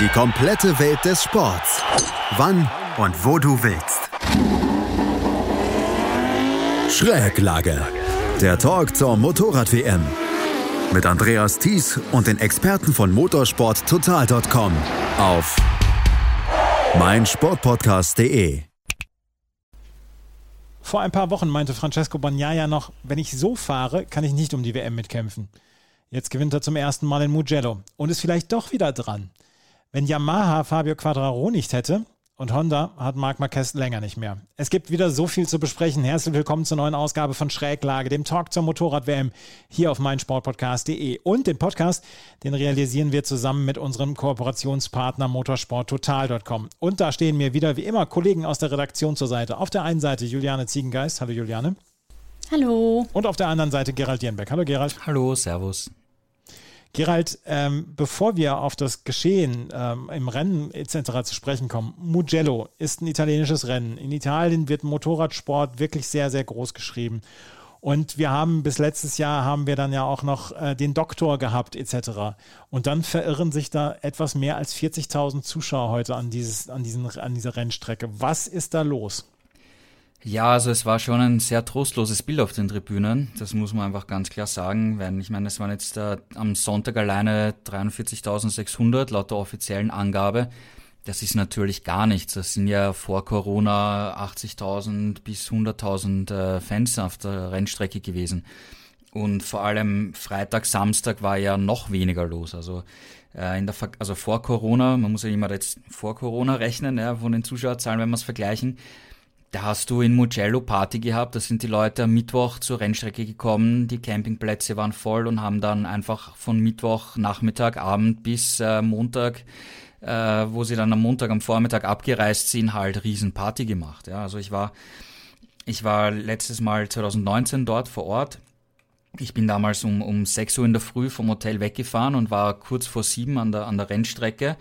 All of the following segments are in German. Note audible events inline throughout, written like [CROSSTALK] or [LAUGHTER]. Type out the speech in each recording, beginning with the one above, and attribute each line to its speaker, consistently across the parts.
Speaker 1: Die komplette Welt des Sports. Wann und wo du willst. Schräglage. Der Talk zur Motorrad-WM. Mit Andreas Thies und den Experten von motorsporttotal.com auf meinsportpodcast.de.
Speaker 2: Vor ein paar Wochen meinte Francesco Bagnaia noch, wenn ich so fahre, kann ich nicht um die WM mitkämpfen. Jetzt gewinnt er zum ersten Mal in Mugello und ist vielleicht doch wieder dran. Wenn Yamaha Fabio Quadraro nicht hätte und Honda hat Marc Marquez länger nicht mehr. Es gibt wieder so viel zu besprechen. Herzlich willkommen zur neuen Ausgabe von Schräglage, dem Talk zur Motorrad-WM hier auf meinsportpodcast.de. Und den Podcast, den realisieren wir zusammen mit unserem Kooperationspartner motorsporttotal.com. Und da stehen mir wieder wie immer Kollegen aus der Redaktion zur Seite. Auf der einen Seite Juliane Ziegengeist. Hallo Juliane.
Speaker 3: Hallo.
Speaker 2: Und auf der anderen Seite Gerald Dierenbeck. Hallo Gerald.
Speaker 4: Hallo, Servus.
Speaker 2: Gerald, ähm, bevor wir auf das Geschehen ähm, im Rennen etc. zu sprechen kommen, Mugello ist ein italienisches Rennen. In Italien wird Motorradsport wirklich sehr, sehr groß geschrieben. Und wir haben bis letztes Jahr haben wir dann ja auch noch äh, den Doktor gehabt etc. Und dann verirren sich da etwas mehr als 40.000 Zuschauer heute an, dieses, an, diesen, an dieser Rennstrecke. Was ist da los?
Speaker 4: Ja, also es war schon ein sehr trostloses Bild auf den Tribünen. Das muss man einfach ganz klar sagen, weil ich meine, es waren jetzt äh, am Sonntag alleine 43.600 laut der offiziellen Angabe. Das ist natürlich gar nichts. Das sind ja vor Corona 80.000 bis 100.000 äh, Fans auf der Rennstrecke gewesen. Und vor allem Freitag, Samstag war ja noch weniger los. Also äh, in der also vor Corona, man muss ja immer jetzt vor Corona rechnen, ja, von den Zuschauerzahlen, wenn wir es vergleichen da hast du in Mugello Party gehabt, da sind die Leute am Mittwoch zur Rennstrecke gekommen, die Campingplätze waren voll und haben dann einfach von Mittwoch Nachmittag, Abend bis äh, Montag, äh, wo sie dann am Montag am Vormittag abgereist sind, halt Riesenparty gemacht. Ja, also ich war, ich war letztes Mal 2019 dort vor Ort. Ich bin damals um, um 6 Uhr in der Früh vom Hotel weggefahren und war kurz vor sieben an der, an der Rennstrecke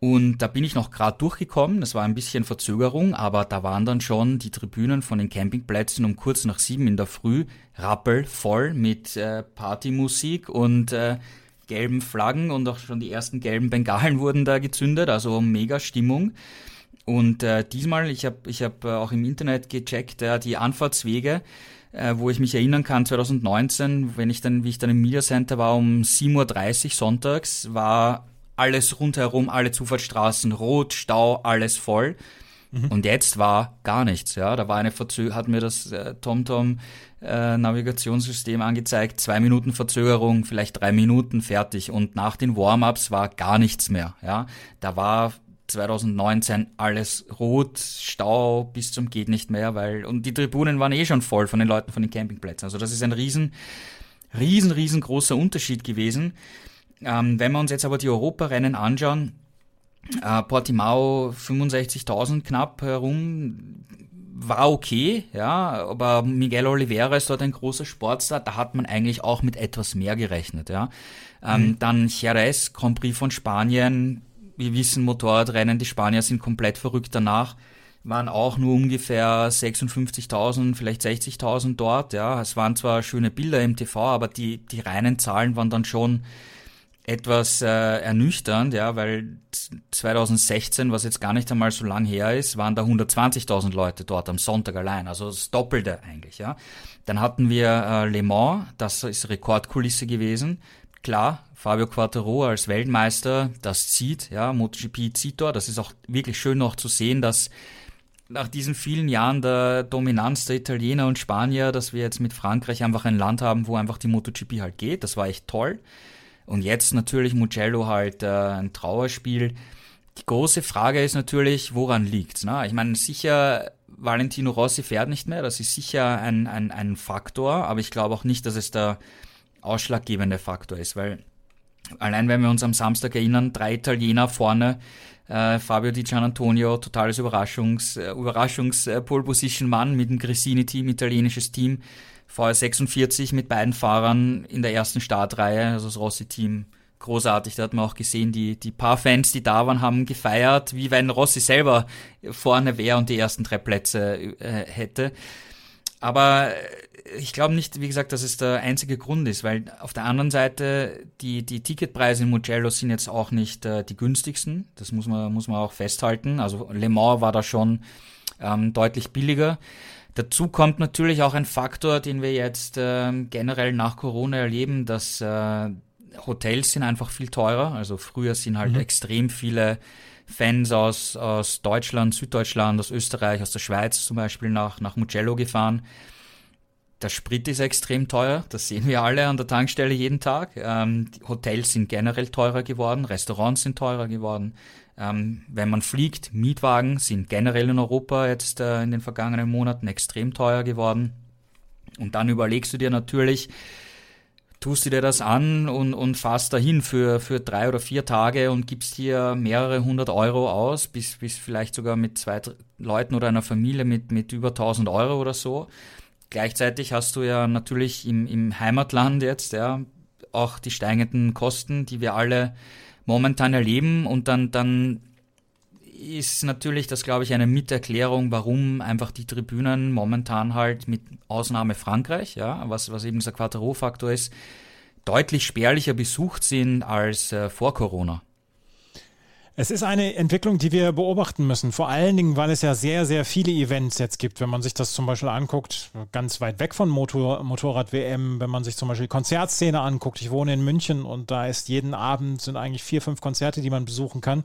Speaker 4: und da bin ich noch gerade durchgekommen, das war ein bisschen Verzögerung, aber da waren dann schon die Tribünen von den Campingplätzen um kurz nach sieben in der Früh rappelvoll mit äh, Partymusik und äh, gelben Flaggen und auch schon die ersten gelben Bengalen [LAUGHS] wurden da gezündet, also mega Stimmung. Und äh, diesmal, ich habe ich hab äh, auch im Internet gecheckt, äh, die Anfahrtswege, äh, wo ich mich erinnern kann, 2019, wenn ich dann, wie ich dann im Media Center war, um 7.30 Uhr sonntags, war alles rundherum, alle Zufahrtsstraßen, rot, Stau, alles voll. Mhm. Und jetzt war gar nichts, ja. Da war eine Verzögerung, hat mir das äh, TomTom äh, Navigationssystem angezeigt, zwei Minuten Verzögerung, vielleicht drei Minuten fertig. Und nach den Warm-ups war gar nichts mehr, ja. Da war 2019 alles rot, Stau bis zum geht nicht mehr, weil, und die Tribunen waren eh schon voll von den Leuten von den Campingplätzen. Also das ist ein riesen, riesen, riesengroßer Unterschied gewesen. Ähm, wenn wir uns jetzt aber die Europarennen anschauen, äh, Portimao 65.000 knapp herum, war okay, ja, aber Miguel Oliveira ist dort ein großer Sportstar, da hat man eigentlich auch mit etwas mehr gerechnet, ja. Ähm, mhm. Dann Jerez, Grand Prix von Spanien, wir wissen, Motorradrennen, die Spanier sind komplett verrückt danach, waren auch nur ungefähr 56.000, vielleicht 60.000 dort, ja. Es waren zwar schöne Bilder im TV, aber die, die reinen Zahlen waren dann schon etwas äh, ernüchternd, ja, weil 2016, was jetzt gar nicht einmal so lang her ist, waren da 120.000 Leute dort am Sonntag allein, also das Doppelte eigentlich, ja. Dann hatten wir äh, Le Mans, das ist Rekordkulisse gewesen. Klar, Fabio Quattro als Weltmeister, das zieht, ja, MotoGP zieht dort. Das ist auch wirklich schön noch zu sehen, dass nach diesen vielen Jahren der Dominanz der Italiener und Spanier, dass wir jetzt mit Frankreich einfach ein Land haben, wo einfach die MotoGP halt geht. Das war echt toll. Und jetzt natürlich Mugello halt äh, ein Trauerspiel. Die große Frage ist natürlich, woran liegt's? Ne? Ich meine, sicher, Valentino Rossi fährt nicht mehr, das ist sicher ein, ein, ein Faktor, aber ich glaube auch nicht, dass es der ausschlaggebende Faktor ist, weil allein wenn wir uns am Samstag erinnern, drei Italiener vorne, äh, Fabio Di Gianantonio, totales Überraschungs, äh, Überraschungs-Pole-Position-Mann mit dem Gresini-Team, italienisches Team, VR46 mit beiden Fahrern in der ersten Startreihe, also das Rossi-Team großartig. Da hat man auch gesehen, die, die paar Fans, die da waren, haben gefeiert, wie wenn Rossi selber vorne wäre und die ersten drei Plätze äh, hätte. Aber ich glaube nicht, wie gesagt, dass es der einzige Grund ist, weil auf der anderen Seite die, die Ticketpreise in Mugello sind jetzt auch nicht äh, die günstigsten. Das muss man, muss man auch festhalten. Also Le Mans war da schon ähm, deutlich billiger. Dazu kommt natürlich auch ein Faktor, den wir jetzt äh, generell nach Corona erleben, dass äh, Hotels sind einfach viel teurer. Also früher sind halt mhm. extrem viele Fans aus, aus Deutschland, Süddeutschland, aus Österreich, aus der Schweiz zum Beispiel nach, nach Mugello gefahren. Der Sprit ist extrem teuer, das sehen wir alle an der Tankstelle jeden Tag. Ähm, Hotels sind generell teurer geworden, Restaurants sind teurer geworden. Ähm, wenn man fliegt, Mietwagen sind generell in Europa jetzt äh, in den vergangenen Monaten extrem teuer geworden. Und dann überlegst du dir natürlich, tust du dir das an und, und fahrst dahin für, für drei oder vier Tage und gibst hier mehrere hundert Euro aus, bis, bis vielleicht sogar mit zwei Leuten oder einer Familie mit, mit über 1000 Euro oder so. Gleichzeitig hast du ja natürlich im, im Heimatland jetzt ja auch die steigenden Kosten, die wir alle momentan erleben und dann, dann ist natürlich das, glaube ich, eine Miterklärung, warum einfach die Tribünen momentan halt mit Ausnahme Frankreich, ja, was, was eben dieser Quattro-Faktor ist, deutlich spärlicher besucht sind als äh, vor Corona.
Speaker 2: Es ist eine Entwicklung, die wir beobachten müssen. Vor allen Dingen, weil es ja sehr, sehr viele Events jetzt gibt. Wenn man sich das zum Beispiel anguckt, ganz weit weg von Motor, Motorrad-WM, wenn man sich zum Beispiel Konzertszene anguckt. Ich wohne in München und da ist jeden Abend sind eigentlich vier, fünf Konzerte, die man besuchen kann.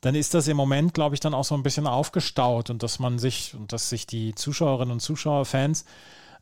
Speaker 2: Dann ist das im Moment, glaube ich, dann auch so ein bisschen aufgestaut und dass man sich und dass sich die Zuschauerinnen und Zuschauer, Fans,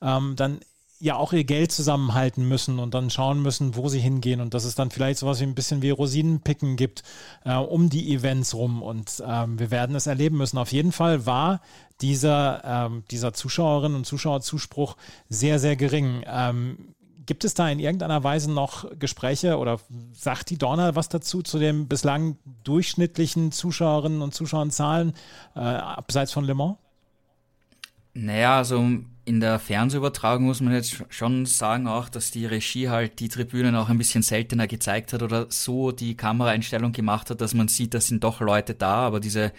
Speaker 2: ähm, dann ja auch ihr Geld zusammenhalten müssen und dann schauen müssen, wo sie hingehen und dass es dann vielleicht sowas wie ein bisschen wie Rosinenpicken gibt äh, um die Events rum und ähm, wir werden es erleben müssen. Auf jeden Fall war dieser, ähm, dieser Zuschauerinnen und Zuschauerzuspruch sehr, sehr gering. Ähm, gibt es da in irgendeiner Weise noch Gespräche oder sagt die Dorna was dazu zu den bislang durchschnittlichen Zuschauerinnen und Zuschauerzahlen äh, abseits von Le Mans?
Speaker 4: Naja, also in der Fernsehübertragung muss man jetzt schon sagen auch, dass die Regie halt die Tribünen auch ein bisschen seltener gezeigt hat oder so die Kameraeinstellung gemacht hat, dass man sieht, da sind doch Leute da, aber diese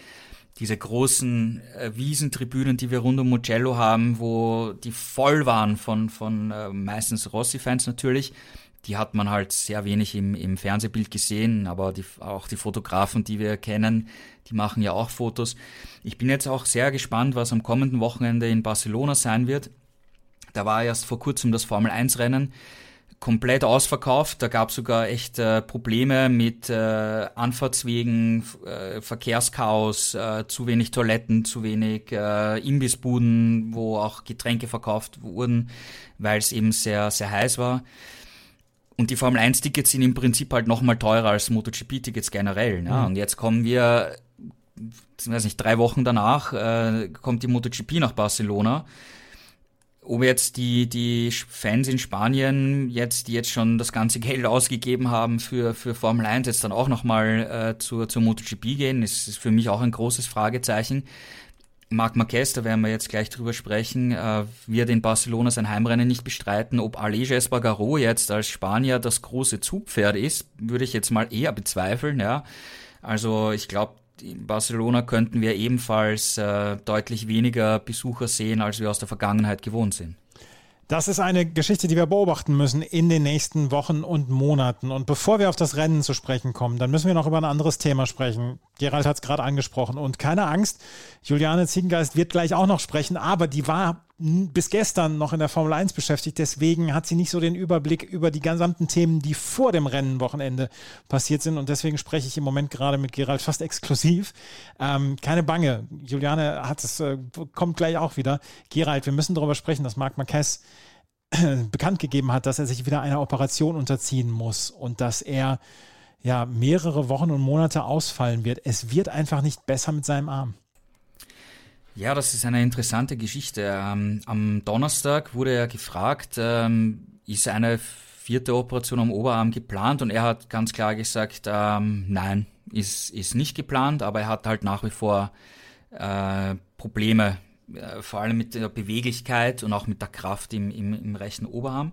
Speaker 4: diese großen äh, Wiesentribünen, die wir rund um Mugello haben, wo die voll waren von, von äh, meistens Rossi-Fans natürlich, die hat man halt sehr wenig im, im Fernsehbild gesehen, aber die, auch die Fotografen, die wir kennen, die machen ja auch Fotos. Ich bin jetzt auch sehr gespannt, was am kommenden Wochenende in Barcelona sein wird. Da war erst vor kurzem das Formel 1 Rennen komplett ausverkauft. Da gab es sogar echt äh, Probleme mit äh, Anfahrtswegen, äh, Verkehrschaos, äh, zu wenig Toiletten, zu wenig äh, Imbissbuden, wo auch Getränke verkauft wurden, weil es eben sehr, sehr heiß war. Und die Formel 1 Tickets sind im Prinzip halt nochmal teurer als MotoGP Tickets generell. Ja? Mhm. Und jetzt kommen wir, weiß nicht, drei Wochen danach, äh, kommt die MotoGP nach Barcelona. Ob jetzt die, die Fans in Spanien jetzt, die jetzt schon das ganze [LAUGHS] Geld ausgegeben haben für, für Formel 1, jetzt dann auch nochmal äh, zur, zur MotoGP gehen, ist, ist für mich auch ein großes Fragezeichen. Marc Marquez, da werden wir jetzt gleich drüber sprechen, äh, wird in Barcelona sein Heimrennen nicht bestreiten. Ob Aleix Espargaro jetzt als Spanier das große Zugpferd ist, würde ich jetzt mal eher bezweifeln. Ja. Also ich glaube, in Barcelona könnten wir ebenfalls äh, deutlich weniger Besucher sehen, als wir aus der Vergangenheit gewohnt sind.
Speaker 2: Das ist eine Geschichte, die wir beobachten müssen in den nächsten Wochen und Monaten. Und bevor wir auf das Rennen zu sprechen kommen, dann müssen wir noch über ein anderes Thema sprechen. Gerald hat es gerade angesprochen. Und keine Angst, Juliane Ziegengeist wird gleich auch noch sprechen, aber die war bis gestern noch in der Formel 1 beschäftigt. Deswegen hat sie nicht so den Überblick über die gesamten Themen, die vor dem Rennenwochenende passiert sind. Und deswegen spreche ich im Moment gerade mit Gerald fast exklusiv. Ähm, keine Bange. Juliane hat es, äh, kommt gleich auch wieder. Gerald, wir müssen darüber sprechen, dass Marc Marquez [CLEARS THROAT] bekannt gegeben hat, dass er sich wieder einer Operation unterziehen muss und dass er ja mehrere Wochen und Monate ausfallen wird. Es wird einfach nicht besser mit seinem Arm.
Speaker 4: Ja, das ist eine interessante Geschichte. Ähm, am Donnerstag wurde er gefragt, ähm, ist eine vierte Operation am Oberarm geplant? Und er hat ganz klar gesagt, ähm, nein, ist, ist nicht geplant, aber er hat halt nach wie vor äh, Probleme, äh, vor allem mit der Beweglichkeit und auch mit der Kraft im, im, im rechten Oberarm.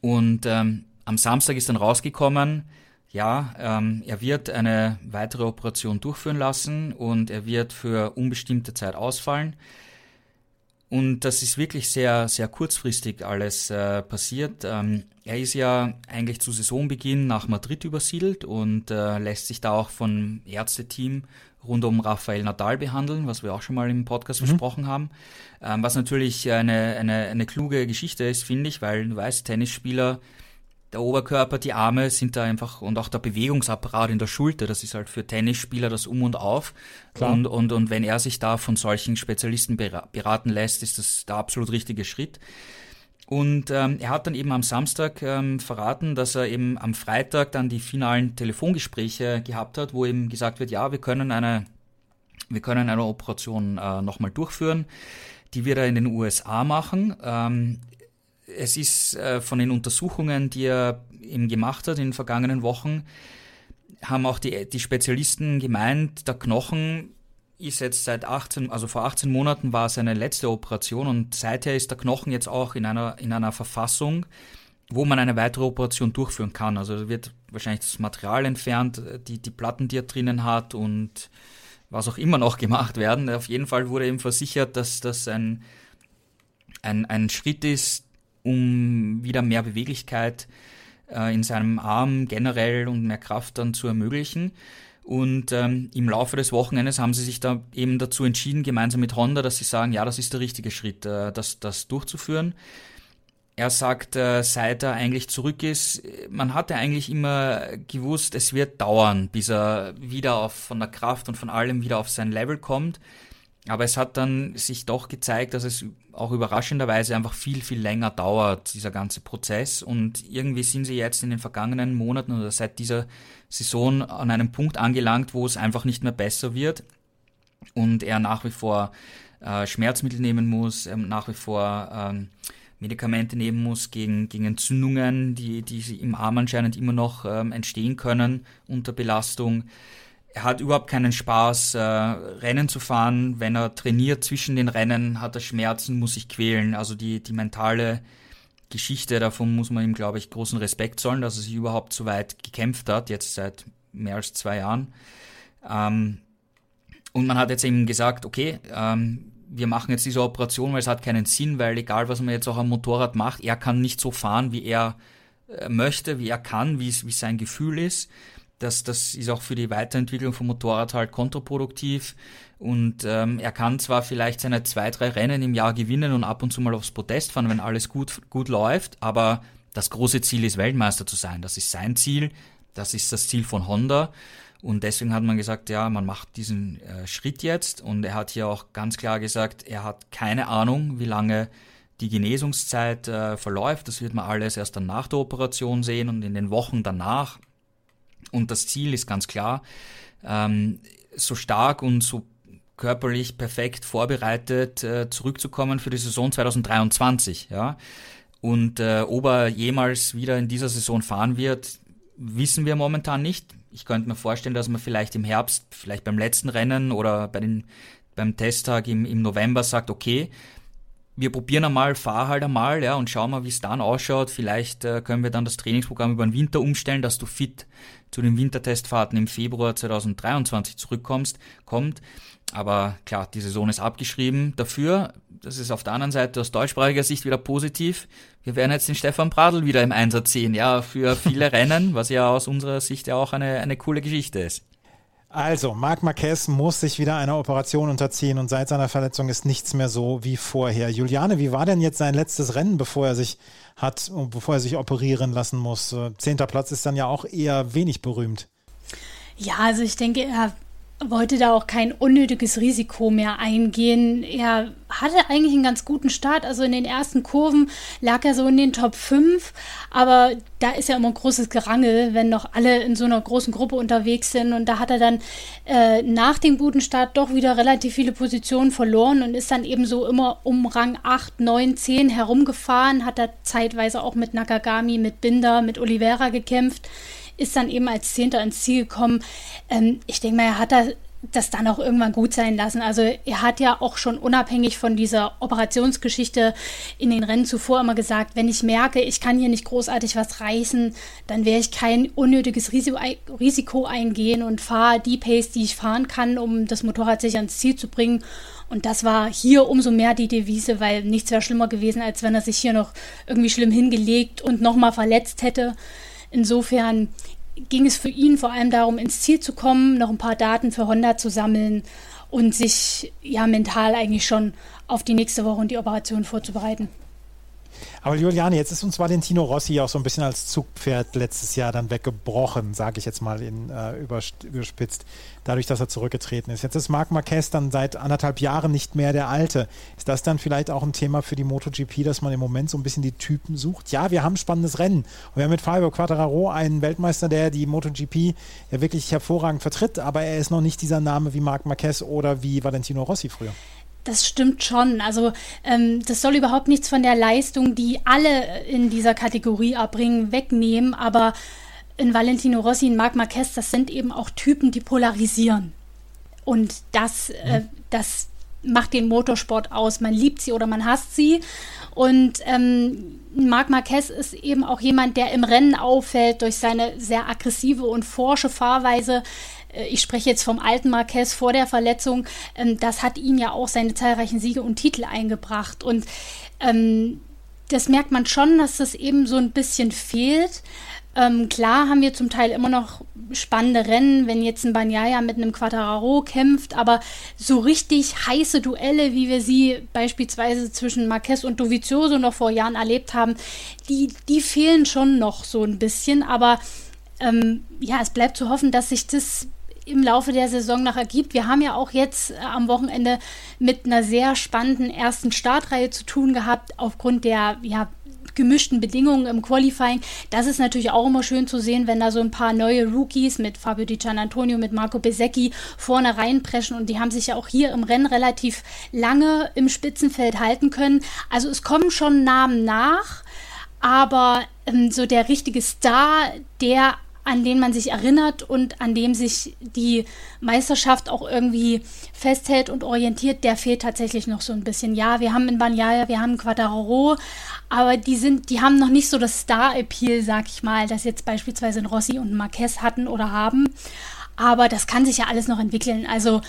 Speaker 4: Und am Samstag ist dann rausgekommen, ja, ähm, er wird eine weitere Operation durchführen lassen und er wird für unbestimmte Zeit ausfallen. Und das ist wirklich sehr, sehr kurzfristig alles äh, passiert. Ähm, er ist ja eigentlich zu Saisonbeginn nach Madrid übersiedelt und äh, lässt sich da auch von Ärzteteam rund um Rafael Nadal behandeln, was wir auch schon mal im Podcast mhm. besprochen haben. Ähm, was natürlich eine, eine, eine kluge Geschichte ist, finde ich, weil du weißt, Tennisspieler der Oberkörper, die Arme sind da einfach und auch der Bewegungsapparat in der Schulter, das ist halt für Tennisspieler das Um und Auf. Klar. Und, und, und wenn er sich da von solchen Spezialisten beraten lässt, ist das der absolut richtige Schritt. Und ähm, er hat dann eben am Samstag ähm, verraten, dass er eben am Freitag dann die finalen Telefongespräche gehabt hat, wo eben gesagt wird, ja, wir können eine, wir können eine Operation äh, nochmal durchführen. Die wird er in den USA machen. Ähm, es ist äh, von den Untersuchungen, die er eben gemacht hat in den vergangenen Wochen, haben auch die, die Spezialisten gemeint, der Knochen ist jetzt seit 18, also vor 18 Monaten war seine letzte Operation und seither ist der Knochen jetzt auch in einer, in einer Verfassung, wo man eine weitere Operation durchführen kann. Also wird wahrscheinlich das Material entfernt, die, die Platten, die er drinnen hat und was auch immer noch gemacht werden. Auf jeden Fall wurde ihm versichert, dass das ein, ein, ein Schritt ist, um wieder mehr Beweglichkeit äh, in seinem Arm generell und mehr Kraft dann zu ermöglichen. Und ähm, im Laufe des Wochenendes haben sie sich da eben dazu entschieden, gemeinsam mit Honda, dass sie sagen, ja, das ist der richtige Schritt, äh, das, das durchzuführen. Er sagt, äh, seit er eigentlich zurück ist, man hatte eigentlich immer gewusst, es wird dauern, bis er wieder auf, von der Kraft und von allem wieder auf sein Level kommt. Aber es hat dann sich doch gezeigt, dass es auch überraschenderweise einfach viel, viel länger dauert, dieser ganze Prozess. Und irgendwie sind sie jetzt in den vergangenen Monaten oder seit dieser Saison an einem Punkt angelangt, wo es einfach nicht mehr besser wird und er nach wie vor äh, Schmerzmittel nehmen muss, er nach wie vor ähm, Medikamente nehmen muss gegen, gegen Entzündungen, die, die im Arm anscheinend immer noch ähm, entstehen können unter Belastung er hat überhaupt keinen Spaß, äh, Rennen zu fahren. Wenn er trainiert zwischen den Rennen, hat er Schmerzen, muss sich quälen. Also die, die mentale Geschichte davon muss man ihm, glaube ich, großen Respekt zollen, dass er sich überhaupt so weit gekämpft hat, jetzt seit mehr als zwei Jahren. Ähm, und man hat jetzt eben gesagt, okay, ähm, wir machen jetzt diese Operation, weil es hat keinen Sinn, weil egal was man jetzt auch am Motorrad macht, er kann nicht so fahren, wie er äh, möchte, wie er kann, wie es wie sein Gefühl ist das, das ist auch für die Weiterentwicklung vom Motorrad halt kontraproduktiv. Und ähm, er kann zwar vielleicht seine zwei, drei Rennen im Jahr gewinnen und ab und zu mal aufs Podest fahren, wenn alles gut, gut läuft, aber das große Ziel ist, Weltmeister zu sein. Das ist sein Ziel, das ist das Ziel von Honda. Und deswegen hat man gesagt, ja, man macht diesen äh, Schritt jetzt. Und er hat hier auch ganz klar gesagt, er hat keine Ahnung, wie lange die Genesungszeit äh, verläuft. Das wird man alles erst dann nach der Operation sehen und in den Wochen danach und das Ziel ist ganz klar, ähm, so stark und so körperlich perfekt vorbereitet äh, zurückzukommen für die Saison 2023. Ja? Und äh, ob er jemals wieder in dieser Saison fahren wird, wissen wir momentan nicht. Ich könnte mir vorstellen, dass man vielleicht im Herbst, vielleicht beim letzten Rennen oder bei den, beim Testtag im, im November sagt, okay, wir probieren einmal, fahr halt einmal, ja, und schauen mal, wie es dann ausschaut. Vielleicht äh, können wir dann das Trainingsprogramm über den Winter umstellen, dass du fit zu den Wintertestfahrten im Februar 2023 zurückkommst, kommt. Aber klar, die Saison ist abgeschrieben. Dafür, das ist auf der anderen Seite aus deutschsprachiger Sicht wieder positiv. Wir werden jetzt den Stefan Bradl wieder im Einsatz sehen, ja, für viele [LAUGHS] Rennen, was ja aus unserer Sicht ja auch eine, eine coole Geschichte ist.
Speaker 2: Also, Marc Marquez muss sich wieder einer Operation unterziehen und seit seiner Verletzung ist nichts mehr so wie vorher. Juliane, wie war denn jetzt sein letztes Rennen, bevor er sich hat, bevor er sich operieren lassen muss? Zehnter Platz ist dann ja auch eher wenig berühmt.
Speaker 3: Ja, also ich denke, er wollte da auch kein unnötiges Risiko mehr eingehen. Er hatte eigentlich einen ganz guten Start. Also in den ersten Kurven lag er so in den Top 5. Aber da ist ja immer ein großes Gerangel, wenn noch alle in so einer großen Gruppe unterwegs sind. Und da hat er dann äh, nach dem guten Start doch wieder relativ viele Positionen verloren und ist dann eben so immer um Rang 8, 9, 10 herumgefahren. Hat er zeitweise auch mit Nakagami, mit Binder, mit Oliveira gekämpft ist dann eben als Zehnter ins Ziel gekommen. Ähm, ich denke mal, er hat da das dann auch irgendwann gut sein lassen. Also er hat ja auch schon unabhängig von dieser Operationsgeschichte in den Rennen zuvor immer gesagt, wenn ich merke, ich kann hier nicht großartig was reißen, dann werde ich kein unnötiges Risiko eingehen und fahre die Pace, die ich fahren kann, um das Motorrad sicher ins Ziel zu bringen. Und das war hier umso mehr die Devise, weil nichts wäre schlimmer gewesen, als wenn er sich hier noch irgendwie schlimm hingelegt und nochmal verletzt hätte. Insofern ging es für ihn vor allem darum, ins Ziel zu kommen, noch ein paar Daten für Honda zu sammeln und sich ja mental eigentlich schon auf die nächste Woche und die Operation vorzubereiten.
Speaker 2: Aber Juliane, jetzt ist uns Valentino Rossi auch so ein bisschen als Zugpferd letztes Jahr dann weggebrochen, sage ich jetzt mal in, äh, überspitzt, dadurch, dass er zurückgetreten ist. Jetzt ist Marc Marquez dann seit anderthalb Jahren nicht mehr der Alte. Ist das dann vielleicht auch ein Thema für die MotoGP, dass man im Moment so ein bisschen die Typen sucht? Ja, wir haben ein spannendes Rennen. Und wir haben mit Fabio Quattararo einen Weltmeister, der die MotoGP ja wirklich hervorragend vertritt, aber er ist noch nicht dieser Name wie Marc Marquez oder wie Valentino Rossi früher.
Speaker 3: Das stimmt schon. Also ähm, das soll überhaupt nichts von der Leistung, die alle in dieser Kategorie erbringen, wegnehmen. Aber in Valentino Rossi und Marc Marquez, das sind eben auch Typen, die polarisieren. Und das, äh, mhm. das macht den Motorsport aus. Man liebt sie oder man hasst sie. Und ähm, Marc Marquez ist eben auch jemand, der im Rennen auffällt durch seine sehr aggressive und forsche Fahrweise. Äh, ich spreche jetzt vom alten Marquez vor der Verletzung, ähm, das hat ihm ja auch seine zahlreichen Siege und Titel eingebracht. Und ähm, das merkt man schon, dass das eben so ein bisschen fehlt. Ähm, klar haben wir zum Teil immer noch spannende Rennen, wenn jetzt ein Banyaya mit einem Quattararo kämpft, aber so richtig heiße Duelle, wie wir sie beispielsweise zwischen Marquez und Dovizioso noch vor Jahren erlebt haben, die, die fehlen schon noch so ein bisschen, aber ähm, ja, es bleibt zu hoffen, dass sich das im Laufe der Saison noch ergibt. Wir haben ja auch jetzt äh, am Wochenende mit einer sehr spannenden ersten Startreihe zu tun gehabt, aufgrund der ja, gemischten Bedingungen im Qualifying. Das ist natürlich auch immer schön zu sehen, wenn da so ein paar neue Rookies mit Fabio Di Gianantonio, mit Marco Besecchi vorne reinpreschen und die haben sich ja auch hier im Rennen relativ lange im Spitzenfeld halten können. Also es kommen schon Namen nach, aber ähm, so der richtige Star, der an den man sich erinnert und an dem sich die Meisterschaft auch irgendwie festhält und orientiert, der fehlt tatsächlich noch so ein bisschen. Ja, wir haben in Banyaya, wir haben Quadraro, aber die sind, die haben noch nicht so das Star-Appeal, sag ich mal, das jetzt beispielsweise in Rossi und Marquez hatten oder haben. Aber das kann sich ja alles noch entwickeln. Also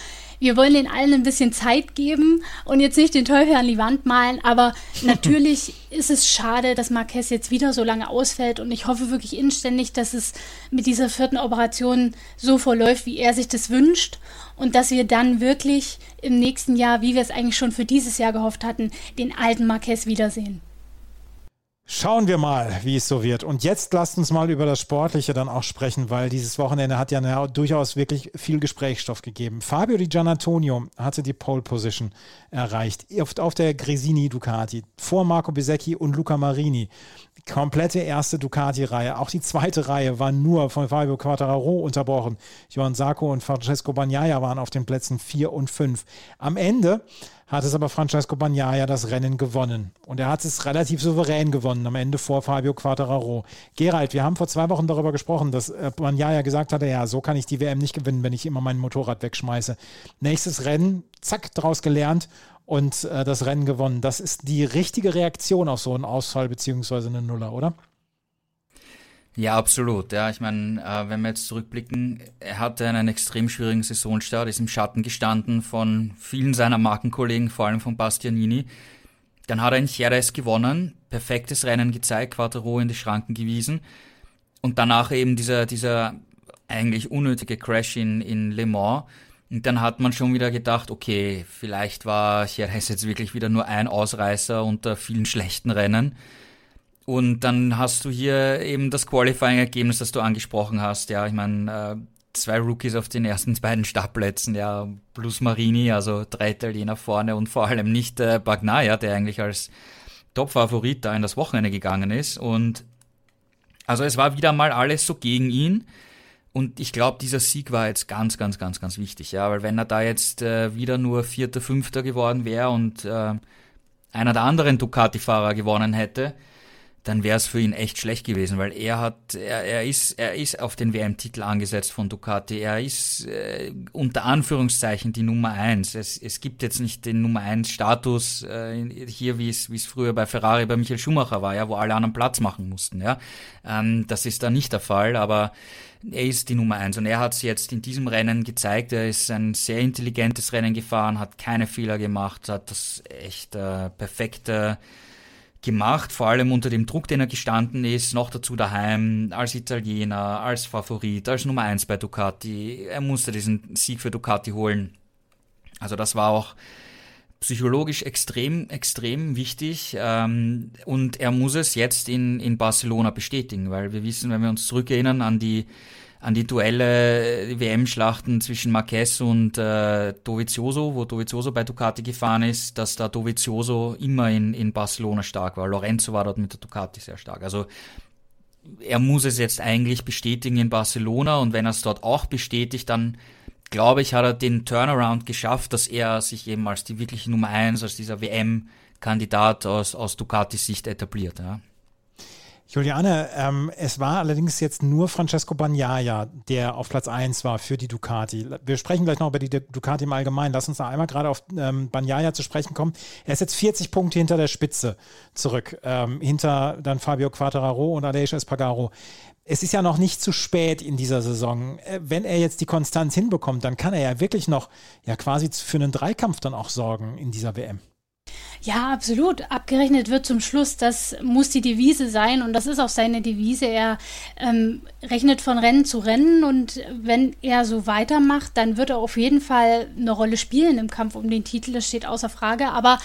Speaker 3: wir wollen den allen ein bisschen Zeit geben und jetzt nicht den Teufel an die Wand malen, aber [LAUGHS] natürlich ist es schade, dass Marquez jetzt wieder so lange ausfällt und ich hoffe wirklich inständig, dass es mit dieser vierten Operation so verläuft, wie er sich das wünscht und dass wir dann wirklich im nächsten Jahr, wie wir es eigentlich schon für dieses Jahr gehofft hatten, den alten Marquez wiedersehen.
Speaker 2: Schauen wir mal, wie es so wird. Und jetzt lasst uns mal über das Sportliche dann auch sprechen, weil dieses Wochenende hat ja durchaus wirklich viel Gesprächsstoff gegeben. Fabio Di Gianantonio hatte die Pole Position erreicht, auf, der Gresini Ducati, vor Marco Besecchi und Luca Marini. Komplette erste Ducati-Reihe. Auch die zweite Reihe war nur von Fabio Quattararo unterbrochen. Johann Sarko und Francesco Bagnaia waren auf den Plätzen 4 und 5. Am Ende hat es aber Francesco Bagnaia das Rennen gewonnen. Und er hat es relativ souverän gewonnen, am Ende vor Fabio Quattararo. Gerald, wir haben vor zwei Wochen darüber gesprochen, dass äh, Bagnaia gesagt hatte, ja, so kann ich die WM nicht gewinnen, wenn ich immer mein Motorrad wegschmeiße. Nächstes Rennen, zack, daraus gelernt und äh, das Rennen gewonnen. Das ist die richtige Reaktion auf so einen Ausfall beziehungsweise eine Nuller, oder?
Speaker 4: Ja, absolut. Ja, ich meine, äh, wenn wir jetzt zurückblicken, er hatte einen extrem schwierigen Saisonstart, ist im Schatten gestanden von vielen seiner Markenkollegen, vor allem von Bastianini. Dann hat er in Jerez gewonnen, perfektes Rennen gezeigt, Quattro in die Schranken gewiesen. Und danach eben dieser, dieser eigentlich unnötige Crash in, in Le Mans. Und dann hat man schon wieder gedacht, okay, vielleicht war Jerez jetzt wirklich wieder nur ein Ausreißer unter vielen schlechten Rennen. Und dann hast du hier eben das Qualifying-Ergebnis, das du angesprochen hast. Ja, ich meine, äh, zwei Rookies auf den ersten beiden Startplätzen, ja, plus Marini, also drei Italiener vorne und vor allem nicht äh, Bagnaia, der eigentlich als Top-Favorit da in das Wochenende gegangen ist. Und also es war wieder mal alles so gegen ihn. Und ich glaube, dieser Sieg war jetzt ganz, ganz, ganz, ganz wichtig, ja, weil wenn er da jetzt äh, wieder nur Vierter, Fünfter geworden wäre und äh, einer der anderen Ducati-Fahrer gewonnen hätte, dann wäre es für ihn echt schlecht gewesen, weil er hat, er, er ist, er ist auf den WM-Titel angesetzt von Ducati. Er ist äh, unter Anführungszeichen die Nummer eins. Es, es gibt jetzt nicht den Nummer eins Status äh, hier, wie es, wie es früher bei Ferrari bei Michael Schumacher war, ja, wo alle anderen Platz machen mussten. Ja, ähm, das ist da nicht der Fall, aber er ist die Nummer eins und er hat es jetzt in diesem Rennen gezeigt. Er ist ein sehr intelligentes Rennen gefahren, hat keine Fehler gemacht, hat das echt äh, perfekte gemacht, vor allem unter dem Druck, den er gestanden ist, noch dazu daheim, als Italiener, als Favorit, als Nummer eins bei Ducati. Er musste diesen Sieg für Ducati holen. Also das war auch psychologisch extrem, extrem wichtig ähm, und er muss es jetzt in, in Barcelona bestätigen, weil wir wissen, wenn wir uns zurückerinnern an die an die Duelle, WM-Schlachten zwischen Marquez und äh, Dovizioso, wo Dovizioso bei Ducati gefahren ist, dass da Dovizioso immer in, in Barcelona stark war. Lorenzo war dort mit der Ducati sehr stark. Also er muss es jetzt eigentlich bestätigen in Barcelona und wenn er es dort auch bestätigt, dann glaube ich, hat er den Turnaround geschafft, dass er sich eben als die wirkliche Nummer eins, als dieser WM-Kandidat aus, aus Ducatis Sicht etabliert. Ja.
Speaker 2: Juliane, ähm, es war allerdings jetzt nur Francesco Bagnaia, der auf Platz 1 war für die Ducati. Wir sprechen gleich noch über die Ducati im Allgemeinen. Lass uns noch einmal gerade auf ähm, Bagnaia zu sprechen kommen. Er ist jetzt 40 Punkte hinter der Spitze zurück, ähm, hinter dann Fabio Quattararo und Aleix Espargaro. Es ist ja noch nicht zu spät in dieser Saison. Äh, wenn er jetzt die Konstanz hinbekommt, dann kann er ja wirklich noch ja quasi für einen Dreikampf dann auch sorgen in dieser WM.
Speaker 3: Ja, absolut. Abgerechnet wird zum Schluss, das muss die Devise sein und das ist auch seine Devise. Er ähm, rechnet von Rennen zu Rennen und wenn er so weitermacht, dann wird er auf jeden Fall eine Rolle spielen im Kampf um den Titel. Das steht außer Frage. Aber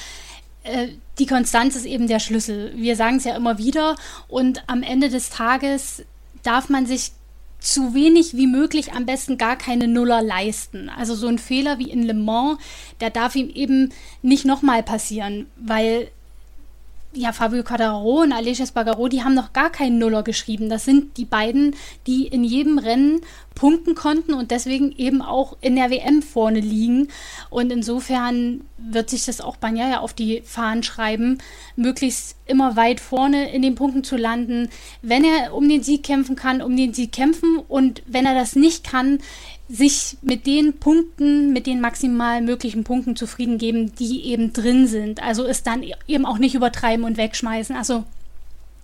Speaker 3: äh, die Konstanz ist eben der Schlüssel. Wir sagen es ja immer wieder und am Ende des Tages darf man sich zu wenig wie möglich am besten gar keine Nuller leisten. Also so ein Fehler wie in Le Mans, der darf ihm eben nicht nochmal passieren, weil ja, Fabio Quadraro und Aleix Espargaro, die haben noch gar keinen Nuller geschrieben. Das sind die beiden, die in jedem Rennen punkten konnten und deswegen eben auch in der WM vorne liegen. Und insofern wird sich das auch Banyaya auf die Fahnen schreiben, möglichst immer weit vorne in den Punkten zu landen. Wenn er um den Sieg kämpfen kann, um den Sieg kämpfen und wenn er das nicht kann, sich mit den Punkten, mit den maximal möglichen Punkten zufrieden geben, die eben drin sind. Also es dann eben auch nicht übertreiben und wegschmeißen. Also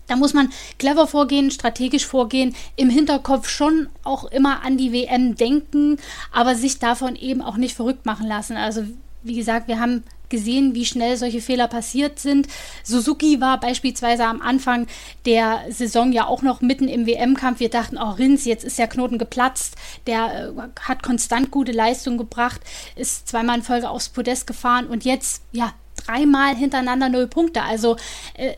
Speaker 3: da muss man clever vorgehen, strategisch vorgehen, im Hinterkopf schon auch immer an die WM denken, aber sich davon eben auch nicht verrückt machen lassen. Also wie gesagt, wir haben gesehen, wie schnell solche Fehler passiert sind. Suzuki war beispielsweise am Anfang der Saison ja auch noch mitten im WM-Kampf. Wir dachten, oh Rins, jetzt ist der Knoten geplatzt. Der äh, hat konstant gute Leistung gebracht, ist zweimal in Folge aufs Podest gefahren und jetzt, ja, dreimal hintereinander null Punkte. Also äh,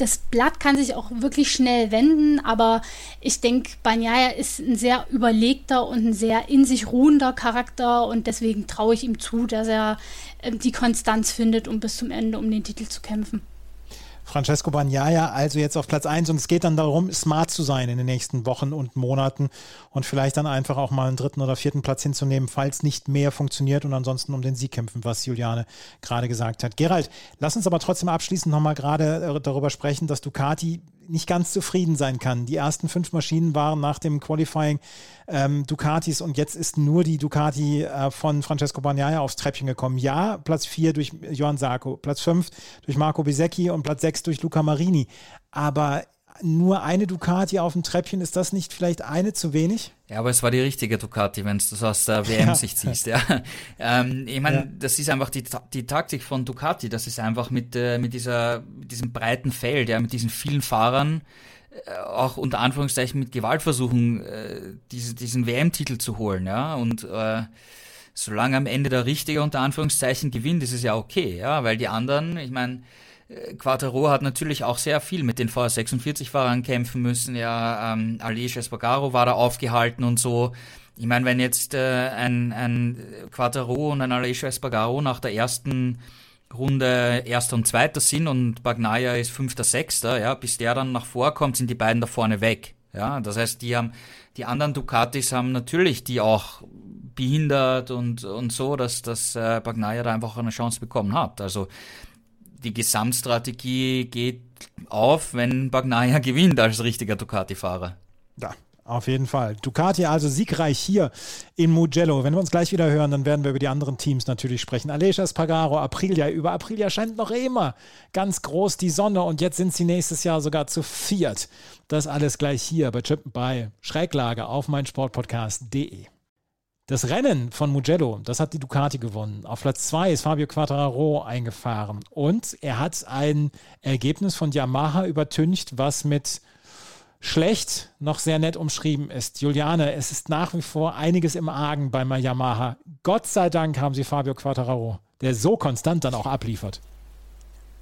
Speaker 3: das Blatt kann sich auch wirklich schnell wenden, aber ich denke, Banyaya ist ein sehr überlegter und ein sehr in sich ruhender Charakter und deswegen traue ich ihm zu, dass er äh, die Konstanz findet, um bis zum Ende um den Titel zu kämpfen.
Speaker 2: Francesco Bagnaia also jetzt auf Platz 1 und es geht dann darum, smart zu sein in den nächsten Wochen und Monaten und vielleicht dann einfach auch mal einen dritten oder vierten Platz hinzunehmen, falls nicht mehr funktioniert und ansonsten um den Sieg kämpfen, was Juliane gerade gesagt hat. Gerald, lass uns aber trotzdem abschließend nochmal gerade äh, darüber sprechen, dass Ducati nicht ganz zufrieden sein kann. Die ersten fünf Maschinen waren nach dem Qualifying ähm, Ducatis und jetzt ist nur die Ducati äh, von Francesco Bagnaia aufs Treppchen gekommen. Ja, Platz vier durch Johann Sarko, Platz fünf durch Marco Bisecchi und Platz sechs durch Luca Marini. Aber nur eine Ducati auf dem Treppchen, ist das nicht vielleicht eine zu wenig?
Speaker 4: Ja, aber es war die richtige Ducati, wenn du das aus der [LAUGHS] WM-Sicht ja. siehst. Ja. Ähm, ich meine, ja. das ist einfach die, die Taktik von Ducati. Das ist einfach mit, äh, mit, dieser, mit diesem breiten Feld, ja, mit diesen vielen Fahrern, äh, auch unter Anführungszeichen mit Gewalt versuchen, äh, diese, diesen WM-Titel zu holen. Ja. Und äh, solange am Ende der Richtige unter Anführungszeichen gewinnt, ist es ja okay, ja, weil die anderen, ich meine, Quattro hat natürlich auch sehr viel mit den VR46-Fahrern kämpfen müssen. Ja, ähm, Aleix Espargaro war da aufgehalten und so. Ich meine, wenn jetzt äh, ein, ein Quattro und ein Aleix Espargaro nach der ersten Runde Erster und Zweiter sind und Bagnaia ist Fünfter, Sechster, ja, bis der dann nach vorkommt, sind die beiden da vorne weg. Ja, das heißt, die haben, die anderen Ducatis haben natürlich die auch behindert und, und so, dass, dass äh, Bagnaia da einfach eine Chance bekommen hat. Also die Gesamtstrategie geht auf, wenn Bagnaia gewinnt als richtiger Ducati-Fahrer.
Speaker 2: Ja, auf jeden Fall. Ducati also siegreich hier in Mugello. Wenn wir uns gleich wieder hören, dann werden wir über die anderen Teams natürlich sprechen. Alessia Spagaro, Aprilia. Über Aprilia scheint noch immer ganz groß die Sonne und jetzt sind sie nächstes Jahr sogar zu viert. Das alles gleich hier bei, bei Schräglage auf meinsportpodcast.de. Das Rennen von Mugello, das hat die Ducati gewonnen. Auf Platz 2 ist Fabio Quattararo eingefahren und er hat ein Ergebnis von Yamaha übertüncht, was mit schlecht noch sehr nett umschrieben ist. Juliane, es ist nach wie vor einiges im Argen bei Yamaha. Gott sei Dank haben sie Fabio Quattararo, der so konstant dann auch abliefert.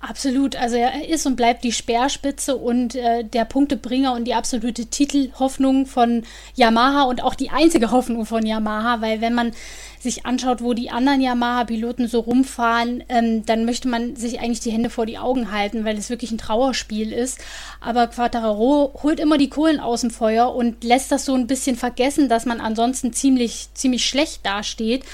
Speaker 3: Absolut, also er ist und bleibt die Speerspitze und äh, der Punktebringer und die absolute Titelhoffnung von Yamaha und auch die einzige Hoffnung von Yamaha, weil wenn man sich anschaut, wo die anderen Yamaha-Piloten so rumfahren, ähm, dann möchte man sich eigentlich die Hände vor die Augen halten, weil es wirklich ein Trauerspiel ist. Aber Quattararo holt immer die Kohlen aus dem Feuer und lässt das so ein bisschen vergessen, dass man ansonsten ziemlich, ziemlich schlecht dasteht.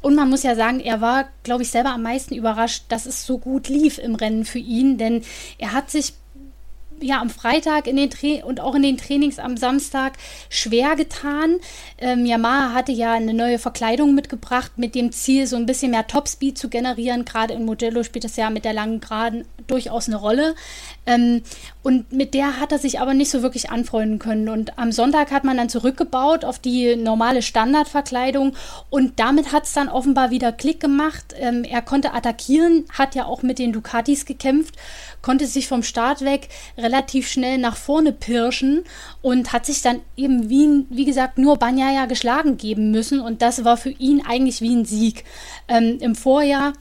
Speaker 3: Und man muss ja sagen, er war, glaube ich, selber am meisten überrascht, dass es so gut lief im Rennen für ihn, denn er hat sich ja am Freitag in den Tra und auch in den Trainings am Samstag schwer getan. Ähm, Yamaha hatte ja eine neue Verkleidung mitgebracht mit dem Ziel, so ein bisschen mehr Topspeed zu generieren. Gerade in Modello spielt das ja mit der langen Geraden durchaus eine Rolle. Ähm, und mit der hat er sich aber nicht so wirklich anfreunden können. Und am Sonntag hat man dann zurückgebaut auf die normale Standardverkleidung und damit hat es dann offenbar wieder Klick gemacht. Ähm, er konnte attackieren, hat ja auch mit den Ducatis gekämpft, konnte sich vom Start weg relativ schnell nach vorne pirschen und hat sich dann eben wie, wie gesagt nur Banyaya geschlagen geben müssen und das war für ihn eigentlich wie ein Sieg. Ähm, Im Vorjahr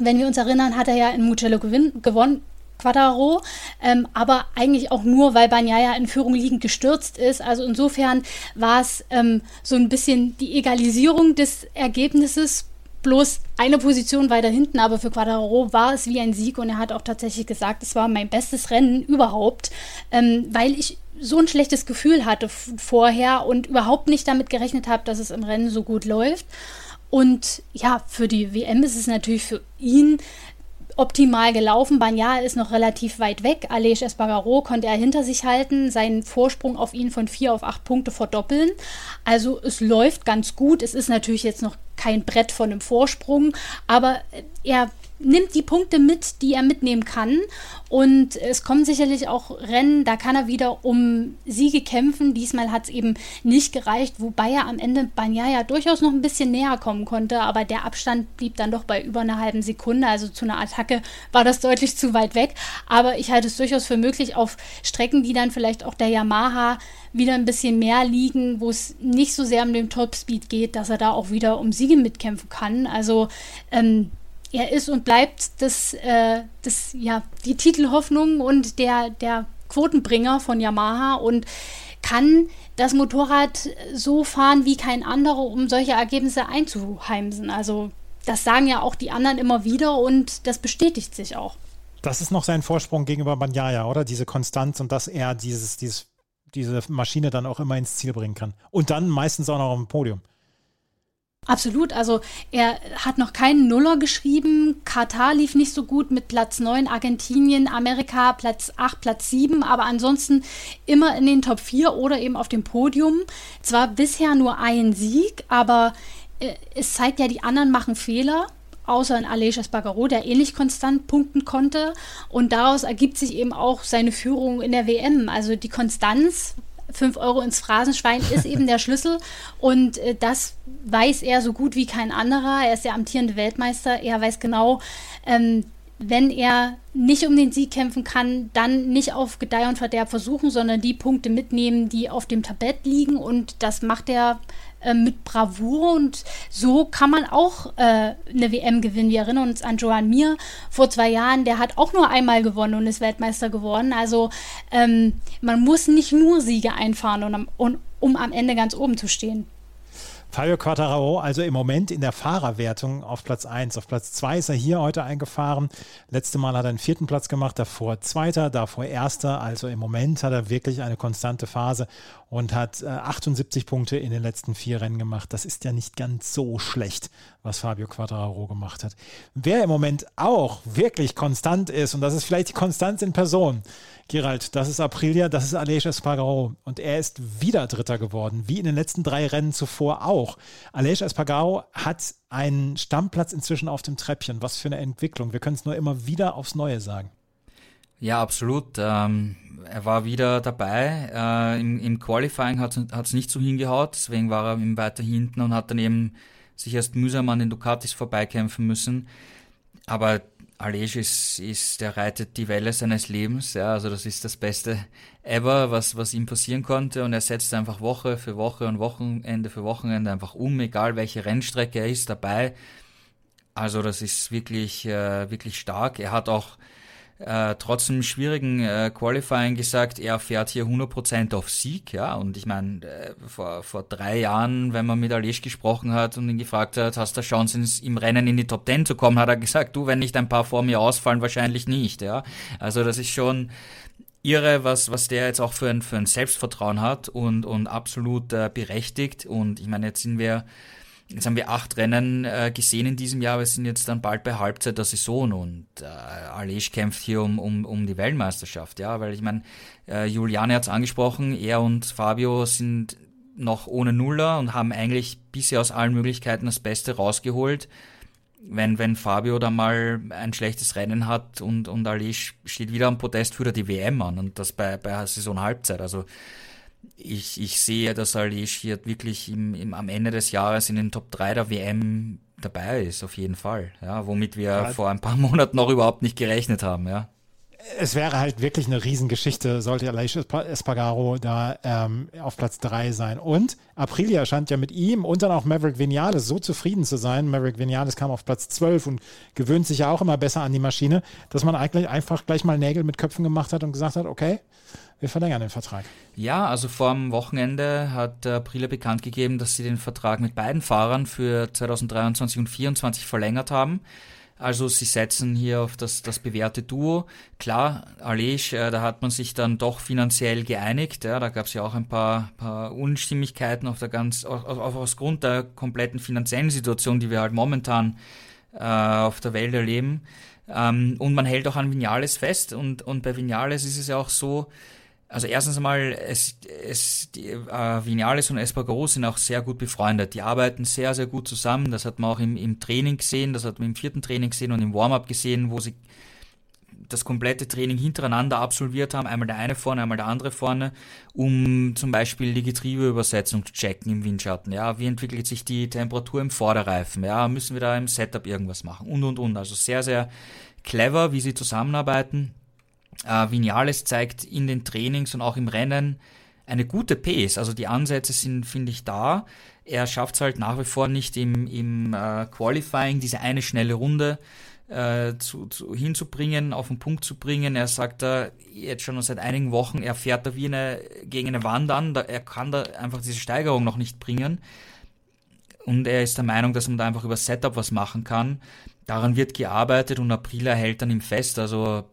Speaker 3: wenn wir uns erinnern, hat er ja in Mugello gewonnen, Quadraro, ähm, aber eigentlich auch nur, weil Banyaya in Führung liegend gestürzt ist. Also insofern war es ähm, so ein bisschen die Egalisierung des Ergebnisses, bloß eine Position weiter hinten, aber für Quadraro war es wie ein Sieg und er hat auch tatsächlich gesagt, es war mein bestes Rennen überhaupt, ähm, weil ich so ein schlechtes Gefühl hatte vorher und überhaupt nicht damit gerechnet habe, dass es im Rennen so gut läuft. Und ja, für die WM ist es natürlich für ihn optimal gelaufen. Banya ist noch relativ weit weg. Alej Espargaro konnte er hinter sich halten, seinen Vorsprung auf ihn von vier auf acht Punkte verdoppeln. Also es läuft ganz gut. Es ist natürlich jetzt noch kein Brett von einem Vorsprung, aber er nimmt die Punkte mit, die er mitnehmen kann. Und es kommen sicherlich auch Rennen, da kann er wieder um Siege kämpfen. Diesmal hat es eben nicht gereicht, wobei er am Ende Banyaya durchaus noch ein bisschen näher kommen konnte. Aber der Abstand blieb dann doch bei über einer halben Sekunde. Also zu einer Attacke war das deutlich zu weit weg. Aber ich halte es durchaus für möglich, auf Strecken, die dann vielleicht auch der Yamaha wieder ein bisschen mehr liegen, wo es nicht so sehr um den Topspeed geht, dass er da auch wieder um Siege mitkämpfen kann. Also ähm, er ist und bleibt das, äh, das, ja, die Titelhoffnung und der, der Quotenbringer von Yamaha und kann das Motorrad so fahren wie kein anderer, um solche Ergebnisse einzuheimsen. Also das sagen ja auch die anderen immer wieder und das bestätigt sich auch.
Speaker 2: Das ist noch sein Vorsprung gegenüber Banyaya, oder? Diese Konstanz und dass er dieses, dieses, diese Maschine dann auch immer ins Ziel bringen kann. Und dann meistens auch noch auf dem Podium.
Speaker 3: Absolut, also er hat noch keinen Nuller geschrieben. Katar lief nicht so gut mit Platz 9, Argentinien, Amerika Platz 8, Platz 7, aber ansonsten immer in den Top 4 oder eben auf dem Podium. Zwar bisher nur ein Sieg, aber äh, es zeigt ja, die anderen machen Fehler außer in Aleix Espargaro, der ähnlich konstant punkten konnte. Und daraus ergibt sich eben auch seine Führung in der WM. Also die Konstanz 5 Euro ins Phrasenschwein ist eben der [LAUGHS] Schlüssel. Und äh, das weiß er so gut wie kein anderer. Er ist der amtierende Weltmeister. Er weiß genau, ähm, wenn er nicht um den Sieg kämpfen kann, dann nicht auf Gedeih und Verderb versuchen, sondern die Punkte mitnehmen, die auf dem Tablett liegen. Und das macht er äh, mit Bravour und so kann man auch äh, eine WM gewinnen. Wir erinnern uns an Joan Mir vor zwei Jahren, der hat auch nur einmal gewonnen und ist Weltmeister geworden. Also ähm, man muss nicht nur Siege einfahren, um, um, um am Ende ganz oben zu stehen.
Speaker 2: Fabio Quattararo, also im Moment in der Fahrerwertung auf Platz 1. Auf Platz 2 ist er hier heute eingefahren. Letzte Mal hat er einen vierten Platz gemacht, davor zweiter, davor erster. Also im Moment hat er wirklich eine konstante Phase und hat äh, 78 Punkte in den letzten vier Rennen gemacht. Das ist ja nicht ganz so schlecht, was Fabio Quattararo gemacht hat. Wer im Moment auch wirklich konstant ist, und das ist vielleicht die Konstanz in Person, Gerald, das ist Aprilia, das ist Aleix Espargaro und er ist wieder Dritter geworden, wie in den letzten drei Rennen zuvor auch. Aleix Espargaro hat einen Stammplatz inzwischen auf dem Treppchen. Was für eine Entwicklung. Wir können es nur immer wieder aufs Neue sagen.
Speaker 4: Ja, absolut. Ähm, er war wieder dabei. Äh, im, Im Qualifying hat es nicht so hingehaut, deswegen war er weiter hinten und hat dann eben sich erst mühsam an den Ducatis vorbeikämpfen müssen. Aber Alej ist, ist, der reitet die Welle seines Lebens, ja, also das ist das Beste ever, was, was ihm passieren konnte und er setzt einfach Woche für Woche und Wochenende für Wochenende einfach um, egal welche Rennstrecke er ist dabei. Also das ist wirklich, äh, wirklich stark. Er hat auch äh, trotz einem schwierigen äh, Qualifying gesagt, er fährt hier 100% auf Sieg, ja, und ich meine, äh, vor, vor drei Jahren, wenn man mit Alish gesprochen hat und ihn gefragt hat, hast du Chance ins, im Rennen in die Top 10 zu kommen, hat er gesagt, du, wenn nicht ein paar vor mir ausfallen, wahrscheinlich nicht, ja, also das ist schon irre, was, was der jetzt auch für ein, für ein Selbstvertrauen hat und, und absolut äh, berechtigt. Und ich meine, jetzt sind wir Jetzt haben wir acht Rennen äh, gesehen in diesem Jahr, wir sind jetzt dann bald bei Halbzeit der Saison und äh, Alej kämpft hier um, um, um die Weltmeisterschaft, ja, weil ich meine, äh, Juliane hat es angesprochen, er und Fabio sind noch ohne Nuller und haben eigentlich bisher aus allen Möglichkeiten das Beste rausgeholt. Wenn, wenn Fabio da mal ein schlechtes Rennen hat und, und Alej steht wieder am Podest, führt er die WM an und das bei, bei Saison Halbzeit. Also ich, ich sehe, dass Alish hier wirklich im, im, am Ende des Jahres in den Top 3 der WM dabei ist, auf jeden Fall. Ja, womit wir ja. vor ein paar [LAUGHS] Monaten noch überhaupt nicht gerechnet haben, ja.
Speaker 2: Es wäre halt wirklich eine Riesengeschichte, sollte Aleix Espargaro da ähm, auf Platz 3 sein. Und Aprilia scheint ja mit ihm und dann auch Maverick Vinales so zufrieden zu sein. Maverick Vinales kam auf Platz 12 und gewöhnt sich ja auch immer besser an die Maschine, dass man eigentlich einfach gleich mal Nägel mit Köpfen gemacht hat und gesagt hat, okay, wir verlängern den Vertrag.
Speaker 4: Ja, also vor dem Wochenende hat Aprilia bekannt gegeben, dass sie den Vertrag mit beiden Fahrern für 2023 und 2024 verlängert haben. Also sie setzen hier auf das, das bewährte Duo. Klar, Alej, äh, da hat man sich dann doch finanziell geeinigt. Ja, da gab es ja auch ein paar, paar Unstimmigkeiten auf der ganz, auf, auf, aufgrund der kompletten finanziellen Situation, die wir halt momentan äh, auf der Welt erleben. Ähm, und man hält auch an Vinales fest. Und, und bei Vinales ist es ja auch so, also erstens einmal, es, es, die, äh, Vinales und Espargaro sind auch sehr gut befreundet. Die arbeiten sehr, sehr gut zusammen. Das hat man auch im, im Training gesehen, das hat man im vierten Training gesehen und im Warm-up gesehen, wo sie das komplette Training hintereinander absolviert haben, einmal der eine vorne, einmal der andere vorne, um zum Beispiel die Getriebeübersetzung zu checken im Windschatten. Ja, wie entwickelt sich die Temperatur im Vorderreifen? Ja, müssen wir da im Setup irgendwas machen? Und und und. Also sehr, sehr clever, wie sie zusammenarbeiten. Äh, Vinales zeigt in den Trainings und auch im Rennen eine gute Pace. Also die Ansätze sind, finde ich, da. Er schafft es halt nach wie vor nicht im, im äh, Qualifying, diese eine schnelle Runde äh, zu, zu, hinzubringen, auf den Punkt zu bringen. Er sagt da jetzt schon seit einigen Wochen, er fährt da wie eine, gegen eine Wand an. Da, er kann da einfach diese Steigerung noch nicht bringen. Und er ist der Meinung, dass man da einfach über Setup was machen kann. Daran wird gearbeitet und April hält dann ihm fest. Also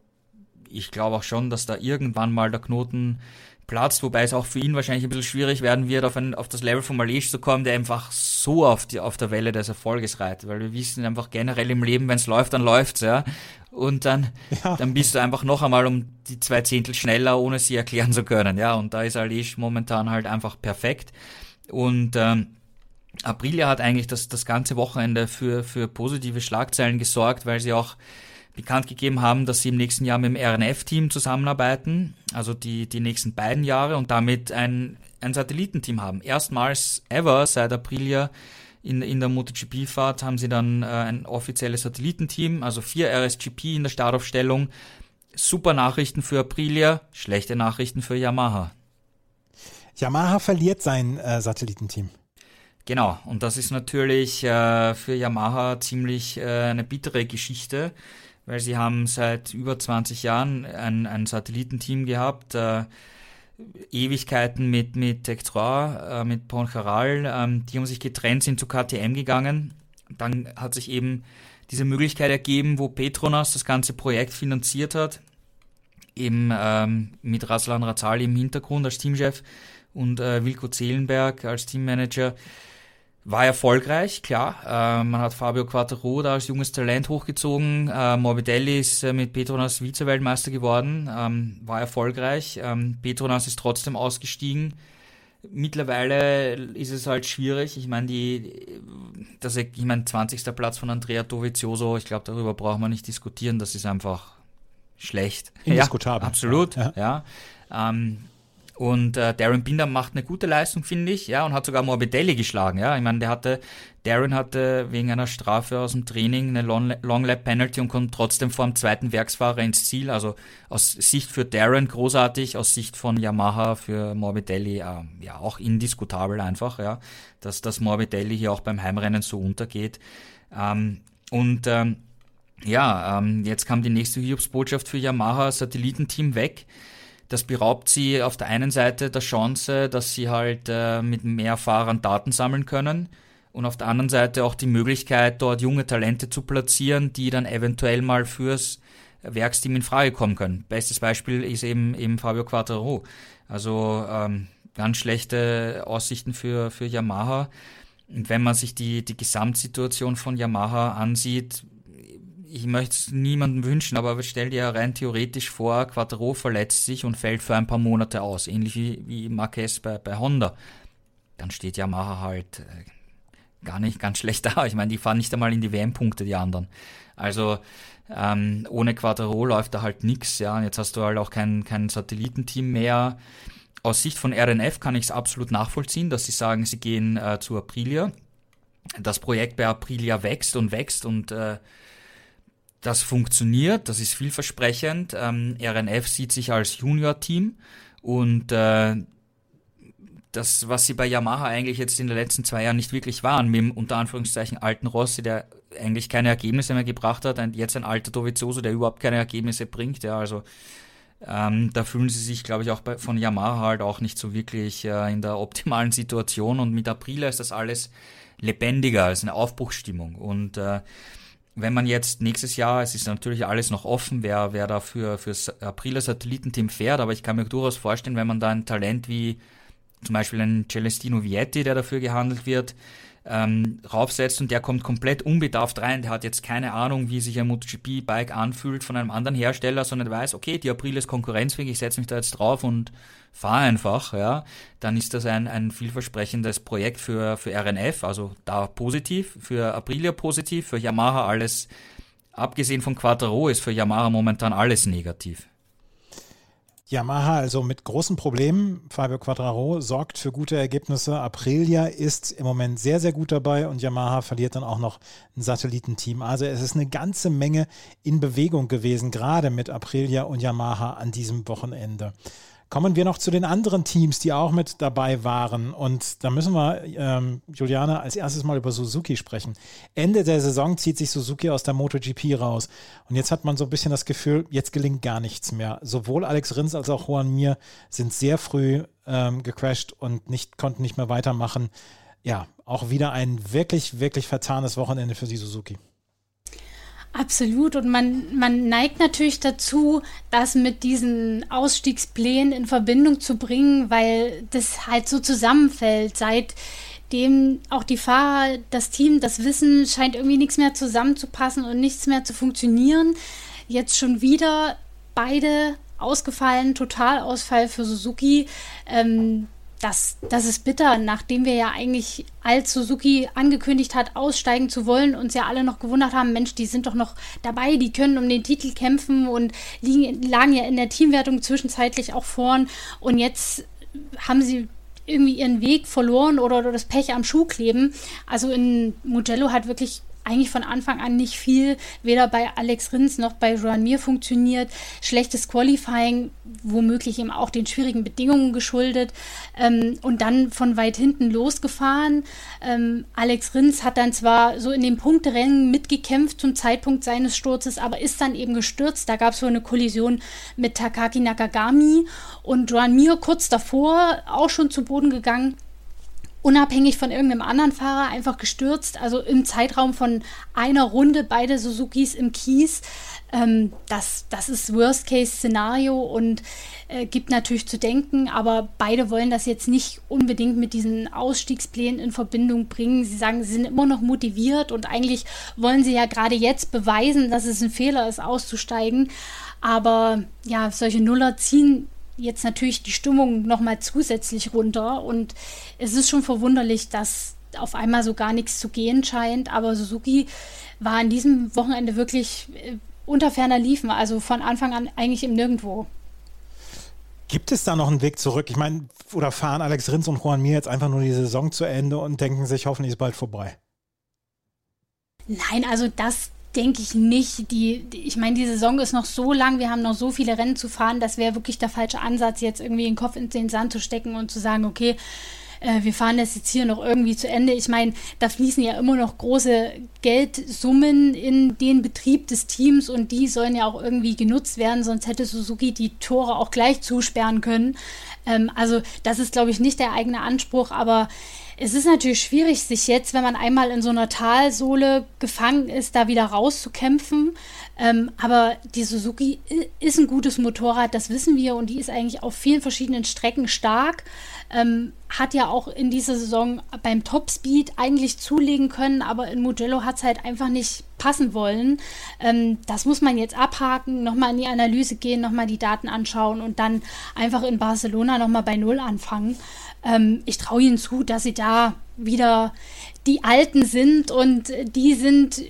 Speaker 4: ich glaube auch schon, dass da irgendwann mal der Knoten platzt, wobei es auch für ihn wahrscheinlich ein bisschen schwierig werden wird, auf, ein, auf das Level von Malish zu kommen, der einfach so auf, die, auf der Welle des Erfolges reitet, weil wir wissen einfach generell im Leben, wenn es läuft, dann läuft's, ja. Und dann, ja. dann bist du einfach noch einmal um die zwei Zehntel schneller, ohne sie erklären zu können, ja. Und da ist Alish momentan halt einfach perfekt. Und ähm, Aprilia hat eigentlich das, das ganze Wochenende für, für positive Schlagzeilen gesorgt, weil sie auch bekannt gegeben haben, dass sie im nächsten Jahr mit dem RNF-Team zusammenarbeiten, also die, die nächsten beiden Jahre und damit ein, ein Satellitenteam haben. Erstmals ever seit Aprilia in, in der MotoGP-Fahrt haben sie dann äh, ein offizielles Satellitenteam, also vier RSGP in der Startaufstellung. Super Nachrichten für Aprilia, schlechte Nachrichten für Yamaha.
Speaker 2: Yamaha verliert sein äh, Satellitenteam.
Speaker 4: Genau, und das ist natürlich äh, für Yamaha ziemlich äh, eine bittere Geschichte weil sie haben seit über 20 Jahren ein, ein Satellitenteam gehabt, äh, Ewigkeiten mit, mit Tectroy, äh, mit Poncharal, ähm, die haben sich getrennt, sind zu KTM gegangen. Dann hat sich eben diese Möglichkeit ergeben, wo Petronas das ganze Projekt finanziert hat, eben ähm, mit Raslan Razali im Hintergrund als Teamchef. und äh, Wilko Zehlenberg als Teammanager. War erfolgreich, klar. Äh, man hat Fabio Quattro da als junges Talent hochgezogen. Äh, Morbidelli ist äh, mit Petronas Vize-Weltmeister geworden. Ähm, war erfolgreich. Ähm, Petronas ist trotzdem ausgestiegen. Mittlerweile ist es halt schwierig. Ich meine, die, das, ich meine, 20. Platz von Andrea Dovizioso, ich glaube, darüber braucht man nicht diskutieren. Das ist einfach schlecht.
Speaker 2: Indiskutabel.
Speaker 4: Ja, absolut, ja. ja. Ähm, und äh, Darren Binder macht eine gute Leistung, finde ich, ja, und hat sogar Morbidelli geschlagen, ja. Ich meine, der hatte, Darren hatte wegen einer Strafe aus dem Training eine Long, Lap Penalty und kommt trotzdem vor dem zweiten Werksfahrer ins Ziel. Also aus Sicht für Darren großartig, aus Sicht von Yamaha für Morbidelli äh, ja auch indiskutabel einfach, ja, dass das Morbidelli hier auch beim Heimrennen so untergeht. Ähm, und ähm, ja, ähm, jetzt kam die nächste Hiobsbotschaft für Yamaha, Satellitenteam weg. Das beraubt sie auf der einen Seite der Chance, dass sie halt äh, mit mehr Fahrern Daten sammeln können und auf der anderen Seite auch die Möglichkeit, dort junge Talente zu platzieren, die dann eventuell mal fürs Werksteam in Frage kommen können. Bestes Beispiel ist eben, eben Fabio Quattro. Also ähm, ganz schlechte Aussichten für, für Yamaha. Und wenn man sich die, die Gesamtsituation von Yamaha ansieht, ich möchte es niemandem wünschen, aber stell dir rein theoretisch vor, Quattro verletzt sich und fällt für ein paar Monate aus, ähnlich wie, Marquez bei, bei Honda. Dann steht Yamaha halt äh, gar nicht ganz [LAUGHS] schlecht da. Ich meine, die fahren nicht einmal in die WM-Punkte, die anderen. Also ähm, ohne Quattro läuft da halt nichts. Ja, und jetzt hast du halt auch kein, kein Satellitenteam mehr. Aus Sicht von RNF kann ich es absolut nachvollziehen, dass sie sagen, sie gehen äh, zu Aprilia. Das Projekt bei Aprilia wächst und wächst und äh, das funktioniert, das ist vielversprechend. Ähm, RNF sieht sich als Junior-Team und äh, das, was sie bei Yamaha eigentlich jetzt in den letzten zwei Jahren nicht wirklich waren, mit dem unter Anführungszeichen alten Rossi, der eigentlich keine Ergebnisse mehr gebracht hat, und jetzt ein alter Dovizioso, der überhaupt keine Ergebnisse bringt, ja, also ähm, da fühlen sie sich, glaube ich, auch bei, von Yamaha halt auch nicht so wirklich äh, in der optimalen Situation und mit Aprilia ist das alles lebendiger als eine Aufbruchsstimmung und äh, wenn man jetzt nächstes Jahr, es ist natürlich alles noch offen, wer, wer da für, fürs Apriler Satellitenteam fährt, aber ich kann mir durchaus vorstellen, wenn man da ein Talent wie zum Beispiel ein Celestino Vietti, der dafür gehandelt wird, ähm, raufsetzt und der kommt komplett unbedarft rein, der hat jetzt keine Ahnung, wie sich ein MotoGP-Bike anfühlt von einem anderen Hersteller, sondern weiß, okay, die April ist konkurrenzfähig, ich setze mich da jetzt drauf und fahre einfach, ja, dann ist das ein, ein vielversprechendes Projekt für, für RNF, also da positiv, für Aprilia positiv, für Yamaha alles, abgesehen von Quattro ist für Yamaha momentan alles negativ.
Speaker 2: Yamaha also mit großen Problemen. Fabio Quadraro sorgt für gute Ergebnisse. Aprilia ist im Moment sehr, sehr gut dabei und Yamaha verliert dann auch noch ein Satellitenteam. Also es ist eine ganze Menge in Bewegung gewesen, gerade mit Aprilia und Yamaha an diesem Wochenende. Kommen wir noch zu den anderen Teams, die auch mit dabei waren. Und da müssen wir, ähm, Juliane, als erstes mal über Suzuki sprechen. Ende der Saison zieht sich Suzuki aus der MotoGP raus. Und jetzt hat man so ein bisschen das Gefühl, jetzt gelingt gar nichts mehr. Sowohl Alex Rins als auch Juan Mir sind sehr früh ähm, gecrashed und nicht, konnten nicht mehr weitermachen. Ja, auch wieder ein wirklich, wirklich vertanes Wochenende für die Suzuki.
Speaker 3: Absolut. Und man, man neigt natürlich dazu, das mit diesen Ausstiegsplänen in Verbindung zu bringen, weil das halt so zusammenfällt. Seitdem auch die Fahrer, das Team, das Wissen scheint irgendwie nichts mehr zusammenzupassen und nichts mehr zu funktionieren. Jetzt schon wieder beide ausgefallen, Totalausfall für Suzuki. Ähm, das, das ist bitter, nachdem wir ja eigentlich, als Suzuki angekündigt hat, aussteigen zu wollen, uns ja alle noch gewundert haben, Mensch, die sind doch noch dabei, die können um den Titel kämpfen und liegen, lagen ja in der Teamwertung zwischenzeitlich auch vorn. Und jetzt haben sie irgendwie ihren Weg verloren oder, oder das Pech am Schuh kleben. Also in Mugello hat wirklich eigentlich von Anfang an nicht viel, weder bei Alex Rins noch bei Joan Mir funktioniert. Schlechtes Qualifying, womöglich eben auch den schwierigen Bedingungen geschuldet ähm, und dann von weit hinten losgefahren. Ähm, Alex Rins hat dann zwar so in den Punkterennen mitgekämpft zum Zeitpunkt seines Sturzes, aber ist dann eben gestürzt. Da gab es so eine Kollision mit Takaki Nakagami und Joan Mir kurz davor auch schon zu Boden gegangen unabhängig von irgendeinem anderen Fahrer einfach gestürzt. Also im Zeitraum von einer Runde beide Suzukis im Kies. Ähm, das, das ist Worst-Case-Szenario und äh, gibt natürlich zu denken, aber beide wollen das jetzt nicht unbedingt mit diesen Ausstiegsplänen in Verbindung bringen. Sie sagen, sie sind immer noch motiviert und eigentlich wollen sie ja gerade jetzt beweisen, dass es ein Fehler ist, auszusteigen. Aber ja, solche Nuller ziehen jetzt natürlich die Stimmung nochmal zusätzlich runter und es ist schon verwunderlich, dass auf einmal so gar nichts zu gehen scheint. Aber Suzuki war an diesem Wochenende wirklich äh, unter ferner Liefen, also von Anfang an eigentlich im Nirgendwo.
Speaker 2: Gibt es da noch einen Weg zurück? Ich meine, oder fahren Alex Rins und Juan Mir jetzt einfach nur die Saison zu Ende und denken sich, hoffentlich ist bald vorbei?
Speaker 3: Nein, also das denke ich nicht. Die, die, ich meine, die Saison ist noch so lang, wir haben noch so viele Rennen zu fahren, das wäre wirklich der falsche Ansatz, jetzt irgendwie den Kopf in den Sand zu stecken und zu sagen, okay, äh, wir fahren das jetzt hier noch irgendwie zu Ende. Ich meine, da fließen ja immer noch große Geldsummen in den Betrieb des Teams und die sollen ja auch irgendwie genutzt werden, sonst hätte Suzuki die Tore auch gleich zusperren können. Ähm, also das ist, glaube ich, nicht der eigene Anspruch, aber es ist natürlich schwierig, sich jetzt, wenn man einmal in so einer Talsohle gefangen ist, da wieder rauszukämpfen. Ähm, aber die Suzuki ist ein gutes Motorrad, das wissen wir, und die ist eigentlich auf vielen verschiedenen Strecken stark. Ähm, hat ja auch in dieser Saison beim Topspeed eigentlich zulegen können, aber in Mugello hat es halt einfach nicht passen wollen. Ähm, das muss man jetzt abhaken, nochmal in die Analyse gehen, nochmal die Daten anschauen und dann einfach in Barcelona nochmal bei Null anfangen. Ähm, ich traue ihnen zu, dass sie da wieder die Alten sind und die sind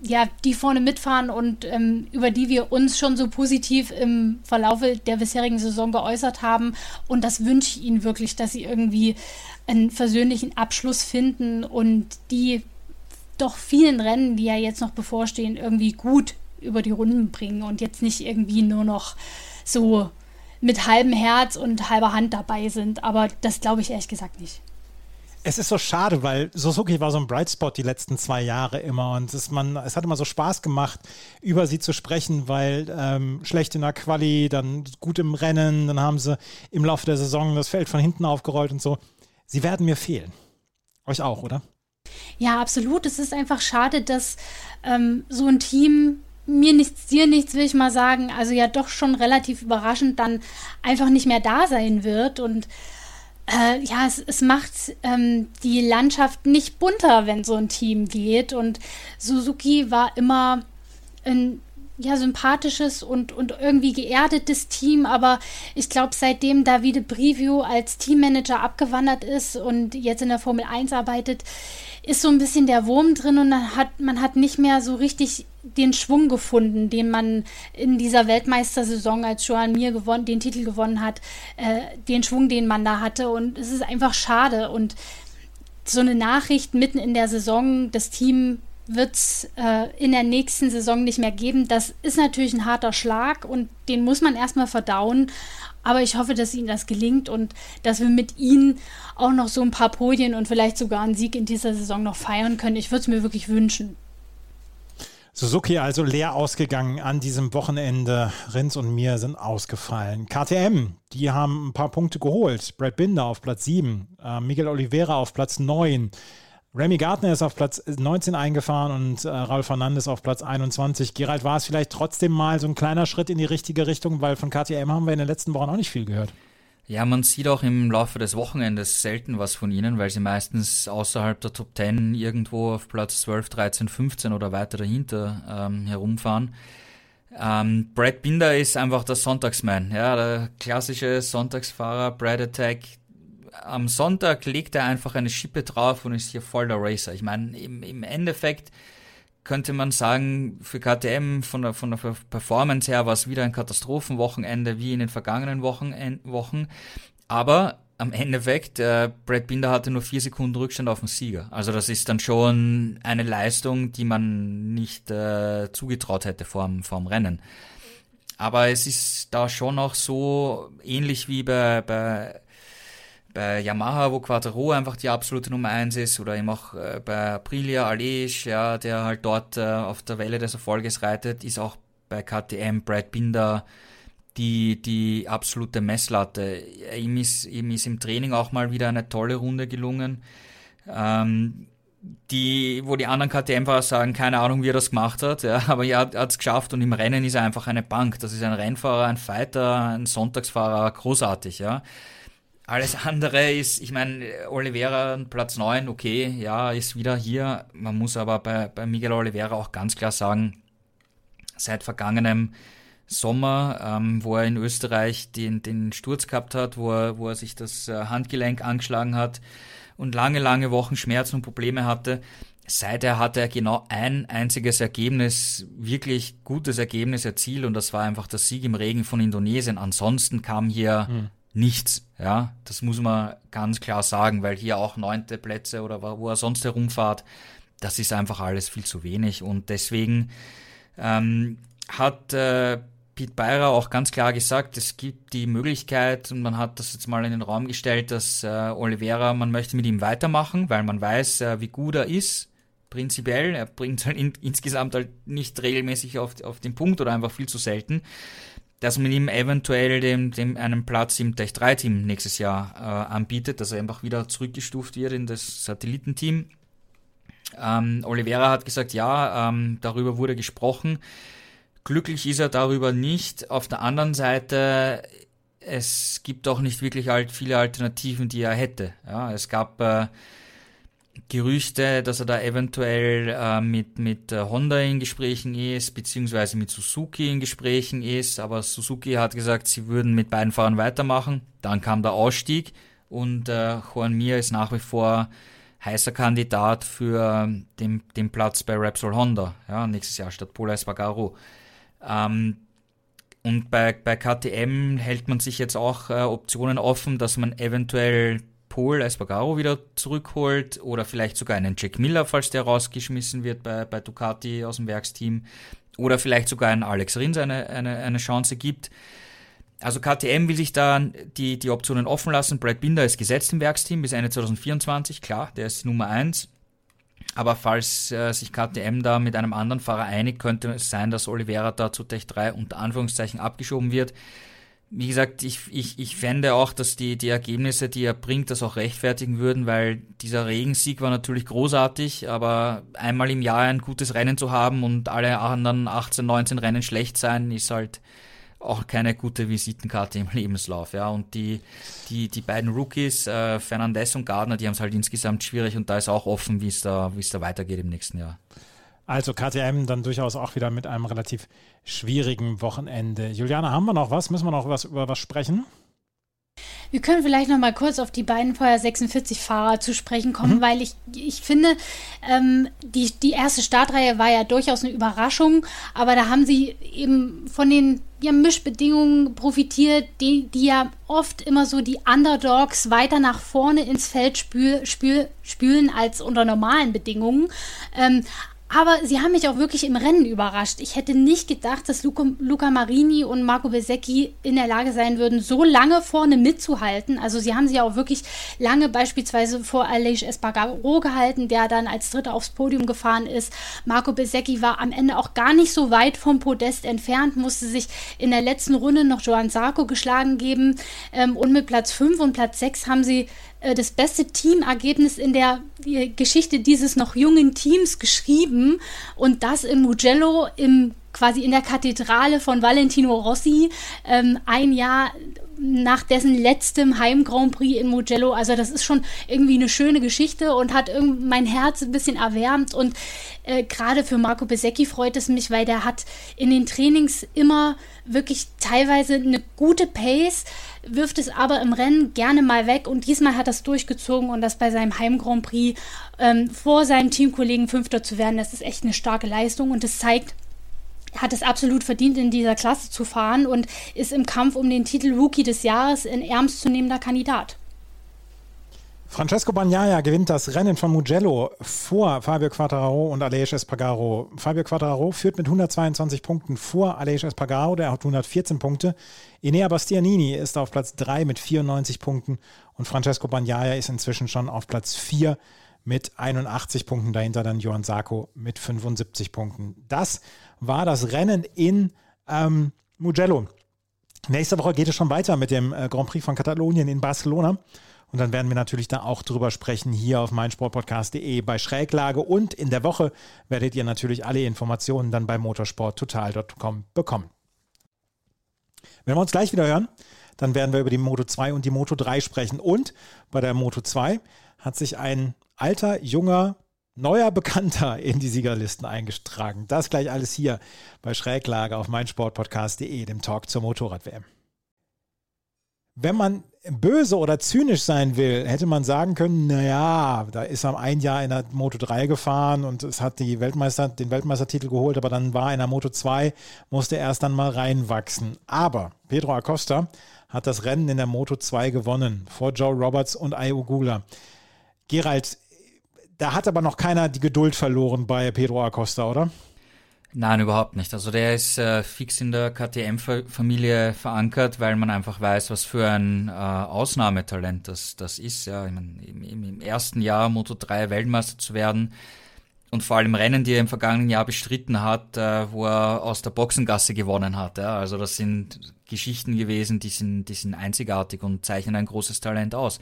Speaker 3: ja, die vorne mitfahren und ähm, über die wir uns schon so positiv im Verlaufe der bisherigen Saison geäußert haben. Und das wünsche ich ihnen wirklich, dass sie irgendwie einen versöhnlichen Abschluss finden und die doch vielen Rennen, die ja jetzt noch bevorstehen, irgendwie gut über die Runden bringen und jetzt nicht irgendwie nur noch so mit halbem Herz und halber Hand dabei sind. Aber das glaube ich ehrlich gesagt nicht.
Speaker 2: Es ist so schade, weil Suzuki war so ein Bright Spot die letzten zwei Jahre immer und es, man, es hat immer so Spaß gemacht, über sie zu sprechen, weil ähm, schlecht in der Quali, dann gut im Rennen, dann haben sie im Laufe der Saison das Feld von hinten aufgerollt und so. Sie werden mir fehlen. Euch auch, oder?
Speaker 3: Ja, absolut. Es ist einfach schade, dass ähm, so ein Team mir nichts, dir nichts, will ich mal sagen, also ja doch schon relativ überraschend dann einfach nicht mehr da sein wird und äh, ja, es, es macht ähm, die Landschaft nicht bunter, wenn so ein Team geht. Und Suzuki war immer ein ja, sympathisches und, und irgendwie geerdetes Team, aber ich glaube, seitdem Davide Brivio als Teammanager abgewandert ist und jetzt in der Formel 1 arbeitet, ist so ein bisschen der Wurm drin und hat, man hat nicht mehr so richtig den Schwung gefunden, den man in dieser Weltmeistersaison, als Joan Mir gewonnen, den Titel gewonnen hat, äh, den Schwung, den man da hatte. Und es ist einfach schade. Und so eine Nachricht mitten in der Saison, das Team wird es äh, in der nächsten Saison nicht mehr geben. Das ist natürlich ein harter Schlag und den muss man erstmal verdauen. Aber ich hoffe, dass ihnen das gelingt und dass wir mit ihnen auch noch so ein paar Podien und vielleicht sogar einen Sieg in dieser Saison noch feiern können. Ich würde es mir wirklich wünschen.
Speaker 2: Suzuki also leer ausgegangen an diesem Wochenende. Rins und mir sind ausgefallen. KTM, die haben ein paar Punkte geholt. Brad Binder auf Platz 7, äh, Miguel Oliveira auf Platz 9. Remy Gardner ist auf Platz 19 eingefahren und äh, Raul Fernandes auf Platz 21. Gerald, war es vielleicht trotzdem mal so ein kleiner Schritt in die richtige Richtung, weil von KTM haben wir in den letzten Wochen auch nicht viel gehört.
Speaker 4: Ja, man sieht auch im Laufe des Wochenendes selten was von ihnen, weil sie meistens außerhalb der Top 10 irgendwo auf Platz 12, 13, 15 oder weiter dahinter ähm, herumfahren. Ähm, Brad Binder ist einfach der Sonntagsman, ja, der klassische Sonntagsfahrer, Brad Attack. Am Sonntag legt er einfach eine Schippe drauf und ist hier voll der Racer. Ich meine, im, im Endeffekt könnte man sagen, für KTM von der, von der Performance her war es wieder ein Katastrophenwochenende wie in den vergangenen Wochen. Wochen. Aber am Endeffekt, äh, Brad Binder hatte nur vier Sekunden Rückstand auf den Sieger. Also das ist dann schon eine Leistung, die man nicht äh, zugetraut hätte vorm, vorm Rennen. Aber es ist da schon auch so ähnlich wie bei, bei bei Yamaha, wo Quattro einfach die absolute Nummer 1 ist, oder eben auch äh, bei Aprilia, Alej, ja, der halt dort äh, auf der Welle des Erfolges reitet, ist auch bei KTM Brad Binder die, die absolute Messlatte. Ihm ist, ihm ist im Training auch mal wieder eine tolle Runde gelungen. Ähm, die, wo die anderen KTM-Fahrer sagen, keine Ahnung, wie er das gemacht hat, ja, aber er hat es geschafft und im Rennen ist er einfach eine Bank. Das ist ein Rennfahrer, ein Fighter, ein Sonntagsfahrer, großartig, ja. Alles andere ist, ich meine, Oliveira Platz 9, okay, ja, ist wieder hier. Man muss aber bei, bei Miguel Oliveira auch ganz klar sagen, seit vergangenem Sommer, ähm, wo er in Österreich den, den Sturz gehabt hat, wo er, wo er sich das äh, Handgelenk angeschlagen hat und lange, lange Wochen Schmerzen und Probleme hatte. Seither hat er genau ein einziges Ergebnis, wirklich gutes Ergebnis erzielt und das war einfach der Sieg im Regen von Indonesien. Ansonsten kam hier mhm. Nichts. Ja, das muss man ganz klar sagen, weil hier auch neunte Plätze oder wo er sonst herumfahrt, das ist einfach alles viel zu wenig und deswegen ähm, hat äh, Pete Beirer auch ganz klar gesagt, es gibt die Möglichkeit, und man hat das jetzt mal in den Raum gestellt, dass äh, Oliveira, man möchte mit ihm weitermachen, weil man weiß, äh, wie gut er ist, prinzipiell. Er bringt halt in, insgesamt halt nicht regelmäßig auf, auf den Punkt oder einfach viel zu selten. Dass man ihm eventuell dem, dem einen Platz im Tech 3 Team nächstes Jahr äh, anbietet, dass er einfach wieder zurückgestuft wird in das Satellitenteam. Ähm, Oliveira hat gesagt, ja, ähm, darüber wurde gesprochen. Glücklich ist er darüber nicht. Auf der anderen Seite, es gibt auch nicht wirklich halt viele Alternativen, die er hätte. Ja, es gab äh, Gerüchte, dass er da eventuell äh, mit, mit äh, Honda in Gesprächen ist, beziehungsweise mit Suzuki in Gesprächen ist, aber Suzuki hat gesagt, sie würden mit beiden Fahrern weitermachen. Dann kam der Ausstieg und äh, Juan Mir ist nach wie vor heißer Kandidat für den, den Platz bei Repsol Honda, ja, nächstes Jahr statt Pola Espargaro. Ähm, und bei, bei KTM hält man sich jetzt auch äh, Optionen offen, dass man eventuell Paul Espargaro wieder zurückholt oder vielleicht sogar einen Jack Miller, falls der rausgeschmissen wird bei, bei Ducati aus dem Werksteam oder vielleicht sogar einen Alex Rins eine, eine, eine Chance gibt. Also KTM will sich da die, die Optionen offen lassen. Brad Binder ist gesetzt im Werksteam bis Ende 2024, klar, der ist Nummer 1. Aber falls äh, sich KTM da mit einem anderen Fahrer einigt, könnte es sein, dass Oliveira da zu Tech 3 unter Anführungszeichen abgeschoben wird. Wie gesagt, ich, ich, ich fände auch, dass die, die Ergebnisse, die er bringt, das auch rechtfertigen würden, weil dieser Regensieg war natürlich großartig, aber einmal im Jahr ein gutes Rennen zu haben und alle anderen 18, 19 Rennen schlecht sein, ist halt auch keine gute Visitenkarte im [LAUGHS] Lebenslauf. Ja. Und die, die, die beiden Rookies, äh, Fernandez und Gardner, die haben es halt insgesamt schwierig und da ist auch offen, wie da, wie es da weitergeht im nächsten Jahr.
Speaker 2: Also KTM dann durchaus auch wieder mit einem relativ schwierigen Wochenende. Juliane, haben wir noch was? Müssen wir noch was über was sprechen?
Speaker 3: Wir können vielleicht noch mal kurz auf die beiden Feuer 46 Fahrer zu sprechen kommen, mhm. weil ich, ich finde, ähm, die, die erste Startreihe war ja durchaus eine Überraschung, aber da haben sie eben von den ja, Mischbedingungen profitiert, die, die ja oft immer so die Underdogs weiter nach vorne ins Feld spül, spül, spülen als unter normalen Bedingungen. Ähm, aber sie haben mich auch wirklich im Rennen überrascht. Ich hätte nicht gedacht, dass Luca, Luca Marini und Marco Besecchi in der Lage sein würden, so lange vorne mitzuhalten. Also sie haben sich auch wirklich lange beispielsweise vor Aleix Espargaro gehalten, der dann als Dritter aufs Podium gefahren ist. Marco Besecchi war am Ende auch gar nicht so weit vom Podest entfernt, musste sich in der letzten Runde noch Joan Sarko geschlagen geben. Ähm, und mit Platz 5 und Platz 6 haben sie das beste Teamergebnis in der Geschichte dieses noch jungen Teams geschrieben und das im Mugello im quasi in der Kathedrale von Valentino Rossi ähm, ein Jahr nach dessen letztem Heim Grand Prix in Mugello. Also das ist schon irgendwie eine schöne Geschichte und hat mein Herz ein bisschen erwärmt und äh, gerade für Marco Besecchi freut es mich, weil der hat in den Trainings immer wirklich teilweise eine gute Pace wirft es aber im Rennen gerne mal weg und diesmal hat er es durchgezogen und das bei seinem Heim Grand Prix ähm, vor seinem Teamkollegen Fünfter zu werden, das ist echt eine starke Leistung und es zeigt, er hat es absolut verdient, in dieser Klasse zu fahren und ist im Kampf um den Titel Rookie des Jahres ein ernstzunehmender Kandidat.
Speaker 2: Francesco Bagnaia gewinnt das Rennen von Mugello vor Fabio Quattararo und Aleix Espargaro. Fabio Quattararo führt mit 122 Punkten vor Aleix Espargaro, der hat 114 Punkte. Inea Bastianini ist auf Platz 3 mit 94 Punkten und Francesco Bagnaia ist inzwischen schon auf Platz 4 mit 81 Punkten. Dahinter dann Johann Sarko mit 75 Punkten. Das war das Rennen in ähm, Mugello. Nächste Woche geht es schon weiter mit dem äh, Grand Prix von Katalonien in Barcelona. Und dann werden wir natürlich da auch drüber sprechen hier auf meinsportpodcast.de bei Schräglage. Und in der Woche werdet ihr natürlich alle Informationen dann bei motorsporttotal.com bekommen. Wenn wir uns gleich wieder hören, dann werden wir über die Moto 2 und die Moto 3 sprechen. Und bei der Moto 2 hat sich ein alter, junger, neuer Bekannter in die Siegerlisten eingetragen. Das gleich alles hier bei Schräglage auf meinsportpodcast.de, dem Talk zur Motorrad-WM. Wenn man böse oder zynisch sein will, hätte man sagen können, naja, da ist er ein Jahr in der Moto 3 gefahren und es hat die Weltmeister, den Weltmeistertitel geholt, aber dann war er in der Moto 2, musste erst dann mal reinwachsen. Aber Pedro Acosta hat das Rennen in der Moto 2 gewonnen vor Joe Roberts und Ayo Gula. Gerald, da hat aber noch keiner die Geduld verloren bei Pedro Acosta, oder?
Speaker 4: Nein, überhaupt nicht. Also der ist äh, fix in der KTM-Familie verankert, weil man einfach weiß, was für ein äh, Ausnahmetalent das, das ist. Ja, ich mein, im, im, ersten Jahr Moto 3 Weltmeister zu werden und vor allem Rennen, die er im vergangenen Jahr bestritten hat, äh, wo er aus der Boxengasse gewonnen hat. Ja. Also das sind Geschichten gewesen, die sind, die sind einzigartig und zeichnen ein großes Talent aus.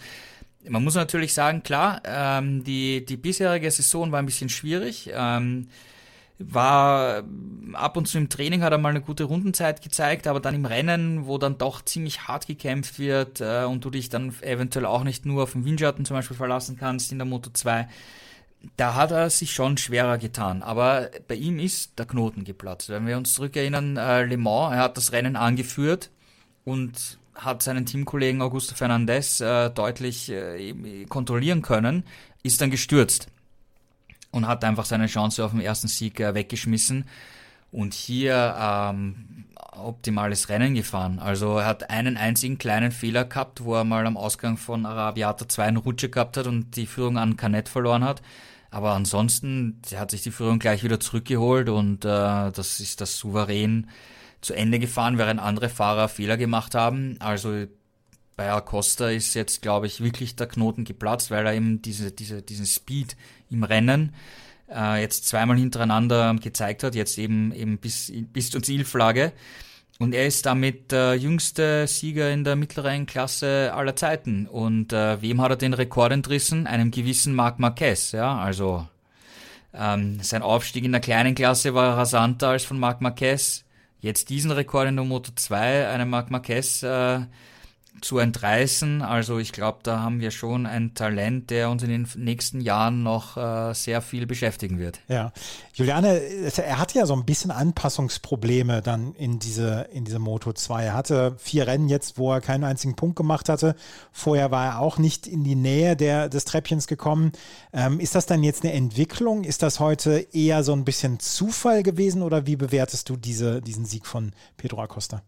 Speaker 4: Man muss natürlich sagen, klar, ähm, die, die bisherige Saison war ein bisschen schwierig. Ähm, war ab und zu im Training hat er mal eine gute Rundenzeit gezeigt, aber dann im Rennen, wo dann doch ziemlich hart gekämpft wird äh, und du dich dann eventuell auch nicht nur auf den Windschatten zum Beispiel verlassen kannst in der Moto 2, da hat er sich schon schwerer getan. Aber bei ihm ist der Knoten geplatzt. Wenn wir uns zurückerinnern, äh, Le Mans, er hat das Rennen angeführt und hat seinen Teamkollegen Augusto Fernandez äh, deutlich äh, kontrollieren können, ist dann gestürzt und hat einfach seine Chance auf den ersten Sieg äh, weggeschmissen und hier ähm, optimales Rennen gefahren. Also er hat einen einzigen kleinen Fehler gehabt, wo er mal am Ausgang von Arabiata 2 einen Rutsche gehabt hat und die Führung an Canet verloren hat. Aber ansonsten, hat sich die Führung gleich wieder zurückgeholt und äh, das ist das souverän zu Ende gefahren, während andere Fahrer Fehler gemacht haben. Also bei Acosta ist jetzt, glaube ich, wirklich der Knoten geplatzt, weil er eben diese, diese, diesen Speed im Rennen äh, jetzt zweimal hintereinander gezeigt hat, jetzt eben, eben bis, bis zur Zielflagge. Und er ist damit der jüngste Sieger in der mittleren Klasse aller Zeiten. Und äh, wem hat er den Rekord entrissen? Einem gewissen Marc Marquez, ja, also ähm, sein Aufstieg in der kleinen Klasse war rasanter als von Marc Marquez. Jetzt diesen Rekord in der Moto 2, einem Marc Marquez äh, zu entreißen. Also ich glaube, da haben wir schon ein Talent, der uns in den nächsten Jahren noch äh, sehr viel beschäftigen wird.
Speaker 2: Ja, Juliane, er hatte ja so ein bisschen Anpassungsprobleme dann in diese, in diese Moto 2. Er hatte vier Rennen jetzt, wo er keinen einzigen Punkt gemacht hatte. Vorher war er auch nicht in die Nähe der, des Treppchens gekommen. Ähm, ist das dann jetzt eine Entwicklung? Ist das heute eher so ein bisschen Zufall gewesen oder wie bewertest du diese, diesen Sieg von Pedro Acosta?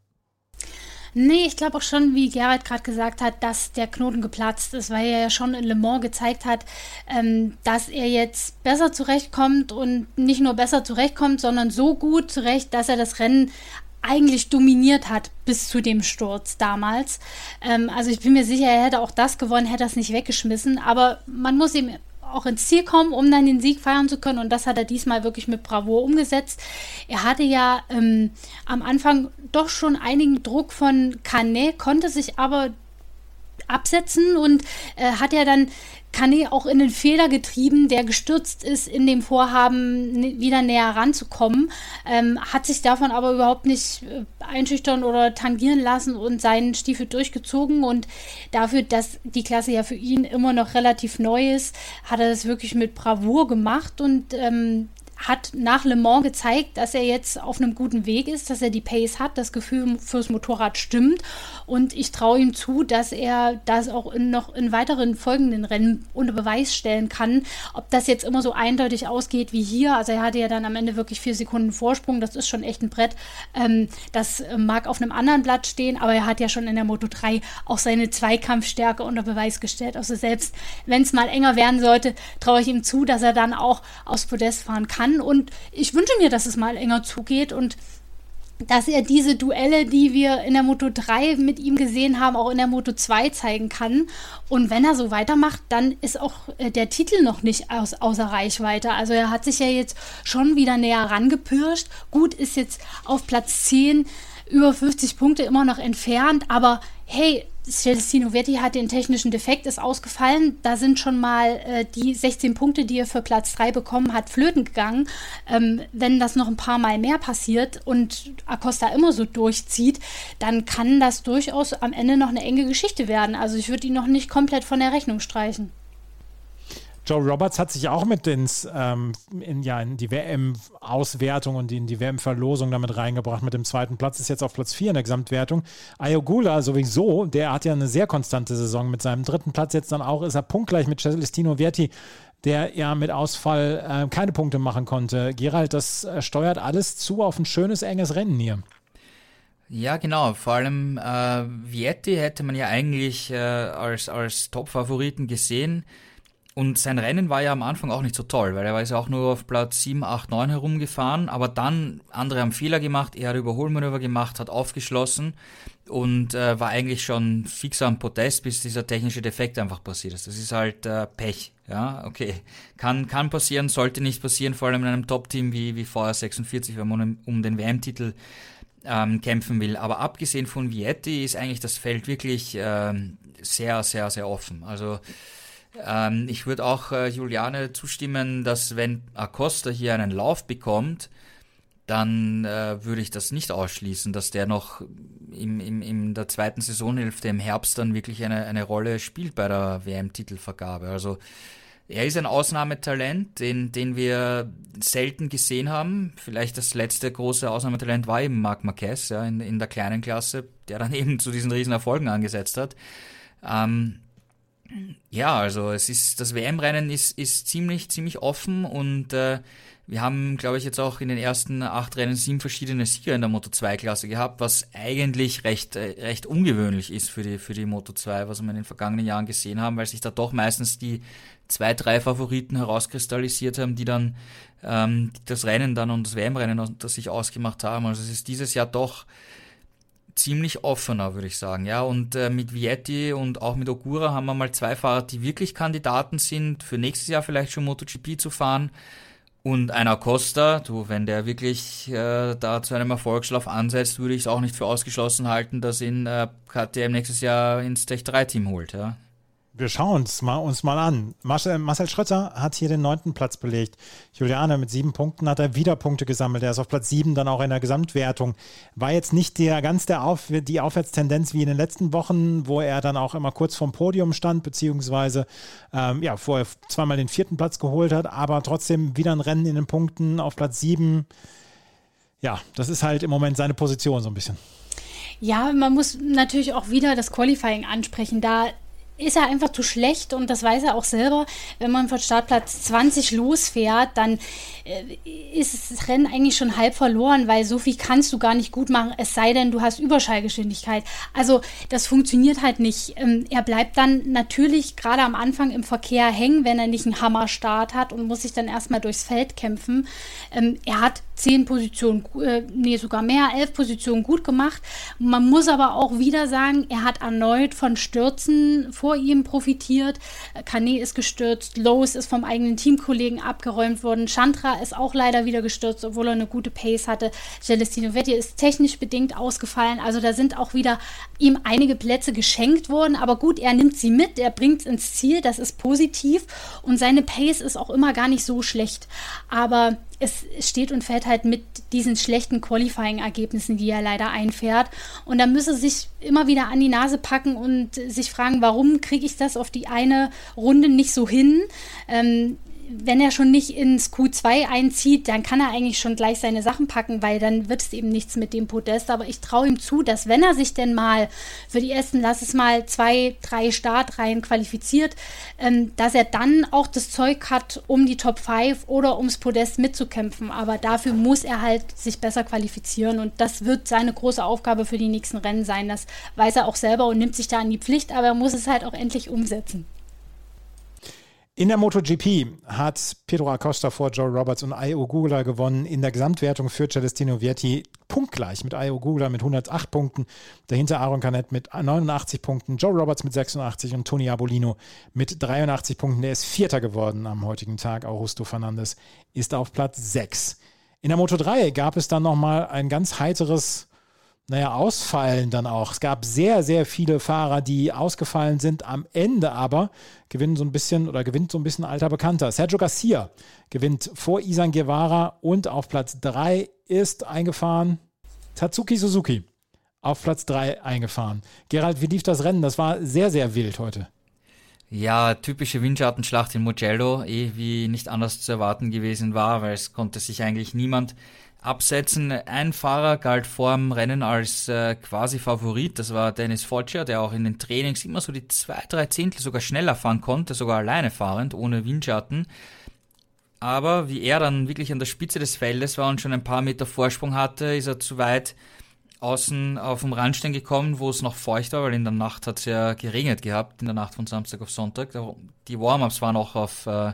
Speaker 3: Nee, ich glaube auch schon, wie Gerald gerade gesagt hat, dass der Knoten geplatzt ist, weil er ja schon in Le Mans gezeigt hat, ähm, dass er jetzt besser zurechtkommt und nicht nur besser zurechtkommt, sondern so gut zurecht, dass er das Rennen eigentlich dominiert hat bis zu dem Sturz damals. Ähm, also ich bin mir sicher, er hätte auch das gewonnen, hätte das nicht weggeschmissen. Aber man muss ihm auch ins Ziel kommen, um dann den Sieg feiern zu können. Und das hat er diesmal wirklich mit Bravour umgesetzt. Er hatte ja ähm, am Anfang doch schon einigen Druck von Canet, konnte sich aber absetzen und äh, hat ja dann Kane auch in den Fehler getrieben, der gestürzt ist, in dem Vorhaben wieder näher ranzukommen, ähm, hat sich davon aber überhaupt nicht äh, einschüchtern oder tangieren lassen und seinen Stiefel durchgezogen. Und dafür, dass die Klasse ja für ihn immer noch relativ neu ist, hat er das wirklich mit Bravour gemacht und ähm, hat nach Le Mans gezeigt, dass er jetzt auf einem guten Weg ist, dass er die Pace hat, das Gefühl fürs Motorrad stimmt. Und ich traue ihm zu, dass er das auch in noch in weiteren folgenden Rennen unter Beweis stellen kann. Ob das jetzt immer so eindeutig ausgeht wie hier, also er hatte ja dann am Ende wirklich vier Sekunden Vorsprung, das ist schon echt ein Brett. Ähm, das mag auf einem anderen Blatt stehen, aber er hat ja schon in der Moto 3 auch seine Zweikampfstärke unter Beweis gestellt. Also selbst wenn es mal enger werden sollte, traue ich ihm zu, dass er dann auch aufs Podest fahren kann kann. Und ich wünsche mir, dass es mal enger zugeht und dass er diese Duelle, die wir in der Moto 3 mit ihm gesehen haben, auch in der Moto 2 zeigen kann. Und wenn er so weitermacht, dann ist auch äh, der Titel noch nicht aus, außer Reichweite. Also er hat sich ja jetzt schon wieder näher rangepirscht. Gut, ist jetzt auf Platz 10 über 50 Punkte immer noch entfernt, aber hey, Celestino Vetti hat den technischen Defekt, ist ausgefallen. Da sind schon mal äh, die 16 Punkte, die er für Platz 3 bekommen hat, flöten gegangen. Ähm, wenn das noch ein paar Mal mehr passiert und Acosta immer so durchzieht, dann kann das durchaus am Ende noch eine enge Geschichte werden. Also ich würde ihn noch nicht komplett von der Rechnung streichen.
Speaker 2: Joe Roberts hat sich auch mit ins, ähm, in, ja, in die WM-Auswertung und in die WM-Verlosung damit reingebracht. Mit dem zweiten Platz ist jetzt auf Platz 4 in der Gesamtwertung. Ayogula sowieso, der hat ja eine sehr konstante Saison. Mit seinem dritten Platz jetzt dann auch ist er punktgleich mit Celestino Verti, der ja mit Ausfall äh, keine Punkte machen konnte. Gerald, das äh, steuert alles zu auf ein schönes, enges Rennen hier.
Speaker 4: Ja, genau. Vor allem äh, Vietti hätte man ja eigentlich äh, als, als Top-Favoriten gesehen. Und sein Rennen war ja am Anfang auch nicht so toll, weil er war ja auch nur auf Platz 7, 8, 9 herumgefahren, aber dann andere haben Fehler gemacht, er hat Überholmanöver gemacht, hat aufgeschlossen und äh, war eigentlich schon fix am Podest, bis dieser technische Defekt einfach passiert ist. Das ist halt äh, Pech, ja, okay. Kann, kann passieren, sollte nicht passieren, vor allem in einem Top-Team wie, wie VR46, wenn man um, den WM-Titel ähm, kämpfen will. Aber abgesehen von Vietti ist eigentlich das Feld wirklich äh, sehr, sehr, sehr offen. Also ähm, ich würde auch äh, Juliane zustimmen, dass wenn Acosta hier einen Lauf bekommt, dann äh, würde ich das nicht ausschließen, dass der noch im, im, in der zweiten Saisonhälfte im Herbst dann wirklich eine, eine Rolle spielt bei der WM-Titelvergabe. Also er ist ein Ausnahmetalent, den, den wir selten gesehen haben. Vielleicht das letzte große Ausnahmetalent war eben Marc Marquez ja, in, in der kleinen Klasse, der dann [LAUGHS] eben zu diesen riesen Erfolgen angesetzt hat. Ähm, ja, also es ist das WM-Rennen ist, ist ziemlich, ziemlich offen und äh, wir haben, glaube ich, jetzt auch in den ersten acht Rennen sieben verschiedene Sieger in der Moto 2-Klasse gehabt, was eigentlich recht, äh, recht ungewöhnlich ist für die, für die Moto 2, was wir in den vergangenen Jahren gesehen haben, weil sich da doch meistens die zwei, drei Favoriten herauskristallisiert haben, die dann ähm, das Rennen dann und das WM-Rennen sich ausgemacht haben. Also es ist dieses Jahr doch ziemlich offener, würde ich sagen. Ja, und äh, mit Vietti und auch mit Ogura haben wir mal zwei Fahrer, die wirklich Kandidaten sind, für nächstes Jahr vielleicht schon MotoGP zu fahren. Und einer Costa, du, wenn der wirklich äh, da zu einem Erfolgslauf ansetzt, würde ich es auch nicht für ausgeschlossen halten, dass ihn äh, KTM nächstes Jahr ins Tech 3 Team holt, ja.
Speaker 2: Wir schauen uns mal, uns mal an. Marcel, Marcel Schröter hat hier den neunten Platz belegt. Juliane mit sieben Punkten hat er wieder Punkte gesammelt. Er ist auf Platz sieben dann auch in der Gesamtwertung. War jetzt nicht der, ganz der auf, die Aufwärtstendenz wie in den letzten Wochen, wo er dann auch immer kurz vorm Podium stand, beziehungsweise ähm, ja, vorher zweimal den vierten Platz geholt hat, aber trotzdem wieder ein Rennen in den Punkten auf Platz sieben. Ja, das ist halt im Moment seine Position so ein bisschen.
Speaker 3: Ja, man muss natürlich auch wieder das Qualifying ansprechen. Da ist er einfach zu schlecht und das weiß er auch selber. Wenn man von Startplatz 20 losfährt, dann äh, ist das Rennen eigentlich schon halb verloren, weil so viel kannst du gar nicht gut machen, es sei denn, du hast Überschallgeschwindigkeit. Also das funktioniert halt nicht. Ähm, er bleibt dann natürlich gerade am Anfang im Verkehr hängen, wenn er nicht einen Hammerstart hat und muss sich dann erstmal durchs Feld kämpfen. Ähm, er hat zehn Positionen, äh, nee, sogar mehr, elf Positionen gut gemacht. Man muss aber auch wieder sagen, er hat erneut von Stürzen vor ihm profitiert. Kane ist gestürzt, Lowe's ist vom eigenen Teamkollegen abgeräumt worden, Chandra ist auch leider wieder gestürzt, obwohl er eine gute Pace hatte. Celestino Vetti ist technisch bedingt ausgefallen. Also da sind auch wieder ihm einige Plätze geschenkt worden. Aber gut, er nimmt sie mit, er bringt es ins Ziel, das ist positiv. Und seine Pace ist auch immer gar nicht so schlecht. Aber es steht und fällt halt mit diesen schlechten Qualifying-Ergebnissen, die er leider einfährt. Und da müsse sich immer wieder an die Nase packen und sich fragen, warum kriege ich das auf die eine Runde nicht so hin? Ähm, wenn er schon nicht ins Q2 einzieht, dann kann er eigentlich schon gleich seine Sachen packen, weil dann wird es eben nichts mit dem Podest. Aber ich traue ihm zu, dass wenn er sich denn mal für die ersten, lass es mal zwei, drei Startreihen qualifiziert, ähm, dass er dann auch das Zeug hat, um die Top 5 oder ums Podest mitzukämpfen. Aber dafür muss er halt sich besser qualifizieren und das wird seine große Aufgabe für die nächsten Rennen sein. Das weiß er auch selber und nimmt sich da an die Pflicht, aber er muss es halt auch endlich umsetzen.
Speaker 2: In der MotoGP hat Pedro Acosta vor Joe Roberts und Io Gugula gewonnen. In der Gesamtwertung führt Celestino Vietti punktgleich mit Io Gugula mit 108 Punkten. Dahinter Aaron Canet mit 89 Punkten, Joe Roberts mit 86 und Tony Abolino mit 83 Punkten. Der ist Vierter geworden am heutigen Tag. Augusto Fernandes ist auf Platz 6. In der Moto 3 gab es dann nochmal ein ganz heiteres naja, ausfallen dann auch. Es gab sehr, sehr viele Fahrer, die ausgefallen sind. Am Ende aber gewinnen so ein bisschen oder gewinnt so ein bisschen alter Bekannter. Sergio Garcia gewinnt vor Isan Guevara und auf Platz 3 ist eingefahren Tatsuki Suzuki. Auf Platz 3 eingefahren. Gerald, wie lief das Rennen? Das war sehr, sehr wild heute.
Speaker 4: Ja, typische Windschattenschlacht in Mugello, eh wie nicht anders zu erwarten gewesen war, weil es konnte sich eigentlich niemand absetzen. Ein Fahrer galt vor dem Rennen als äh, quasi Favorit, das war Dennis Foggia, der auch in den Trainings immer so die zwei, drei Zehntel sogar schneller fahren konnte, sogar alleine fahrend, ohne Windschatten. Aber wie er dann wirklich an der Spitze des Feldes war und schon ein paar Meter Vorsprung hatte, ist er zu weit außen auf dem Randstein gekommen, wo es noch feucht war, weil in der Nacht hat es ja geregnet gehabt, in der Nacht von Samstag auf Sonntag. Die Warm-ups waren auch auf äh,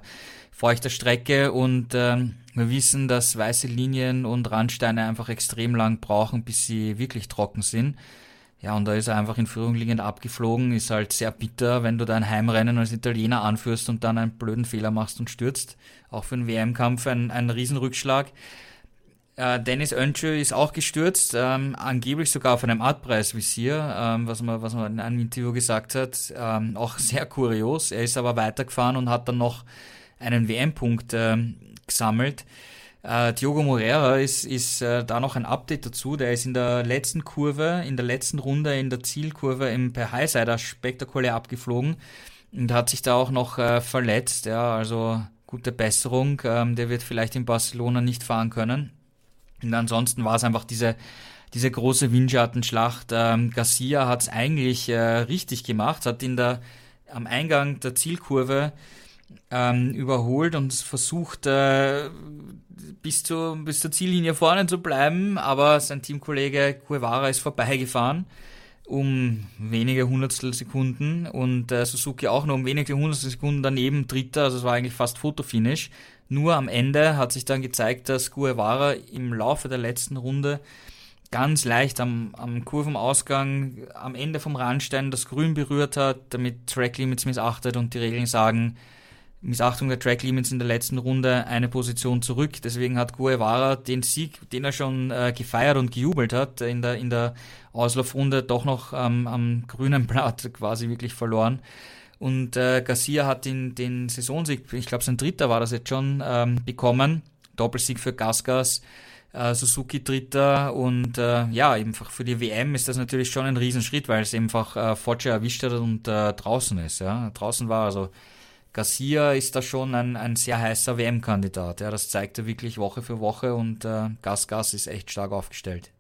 Speaker 4: feuchter Strecke und ähm, wir wissen, dass weiße Linien und Randsteine einfach extrem lang brauchen, bis sie wirklich trocken sind. Ja, und da ist er einfach in Führung liegend abgeflogen. Ist halt sehr bitter, wenn du dein Heimrennen als Italiener anführst und dann einen blöden Fehler machst und stürzt. Auch für einen WM-Kampf ein, ein Riesenrückschlag. Äh, Dennis Önschö ist auch gestürzt, ähm, angeblich sogar auf einem Artpreisvisier, ähm, was, man, was man in einem Interview gesagt hat. Ähm, auch sehr kurios. Er ist aber weitergefahren und hat dann noch einen WM-Punkt ähm, gesammelt. Äh, Diogo Moreira ist, ist äh, da noch ein Update dazu. Der ist in der letzten Kurve, in der letzten Runde in der Zielkurve im per Highsider spektakulär abgeflogen und hat sich da auch noch äh, verletzt. Ja, also gute Besserung. Ähm, der wird vielleicht in Barcelona nicht fahren können. Und ansonsten war es einfach diese, diese große Windschattenschlacht. Ähm, Garcia hat es eigentlich äh, richtig gemacht, hat in der, am Eingang der Zielkurve ähm, überholt und versucht, äh, bis, zu, bis zur Ziellinie vorne zu bleiben, aber sein Teamkollege Guevara ist vorbeigefahren um wenige Hundertstel Sekunden. Und äh, Suzuki auch nur um wenige Hundertstel Sekunden daneben Dritter, also es war eigentlich fast Fotofinish. Nur am Ende hat sich dann gezeigt, dass Guevara im Laufe der letzten Runde ganz leicht am, am Kurvenausgang am Ende vom Randstein das Grün berührt hat, damit Track Limits missachtet und die Regeln sagen, Missachtung der Track Limits in der letzten Runde eine Position zurück. Deswegen hat Guevara den Sieg, den er schon äh, gefeiert und gejubelt hat, in der, in der Auslaufrunde doch noch ähm, am grünen Blatt quasi wirklich verloren. Und äh, Garcia hat den, den Saisonsieg, ich glaube sein dritter war das jetzt schon, ähm, bekommen. Doppelsieg für Gasgas, äh, Suzuki dritter und äh, ja, einfach für die WM ist das natürlich schon ein Riesenschritt, weil es einfach äh, Foggia erwischt hat und äh, draußen ist. Ja, draußen war also Garcia ist da schon ein, ein sehr heißer WM-Kandidat. Ja, das zeigt er wirklich Woche für Woche und äh, Gas Gas ist echt stark aufgestellt.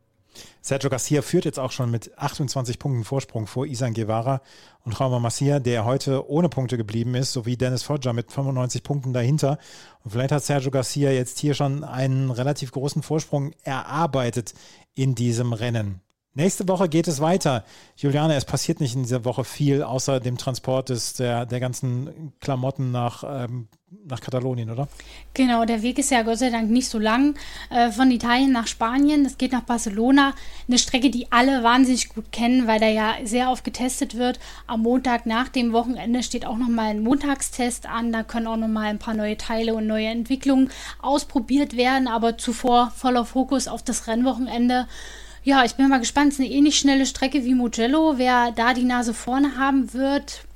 Speaker 2: Sergio Garcia führt jetzt auch schon mit 28 Punkten Vorsprung vor Isan Guevara und Jaume Macia, der heute ohne Punkte geblieben ist, sowie Dennis Foggia mit 95 Punkten dahinter. Und vielleicht hat Sergio Garcia jetzt hier schon einen relativ großen Vorsprung erarbeitet in diesem Rennen. Nächste Woche geht es weiter. Juliane, es passiert nicht in dieser Woche viel, außer dem Transport des, der, der ganzen Klamotten nach, ähm, nach Katalonien, oder?
Speaker 3: Genau, der Weg ist ja Gott sei Dank nicht so lang. Äh, von Italien nach Spanien, das geht nach Barcelona. Eine Strecke, die alle wahnsinnig gut kennen, weil da ja sehr oft getestet wird. Am Montag nach dem Wochenende steht auch nochmal ein Montagstest an. Da können auch nochmal ein paar neue Teile und neue Entwicklungen ausprobiert werden, aber zuvor voller Fokus auf das Rennwochenende. Ja, ich bin mal gespannt. Es ist eine ähnlich schnelle Strecke wie Mugello. Wer da die Nase vorne haben wird,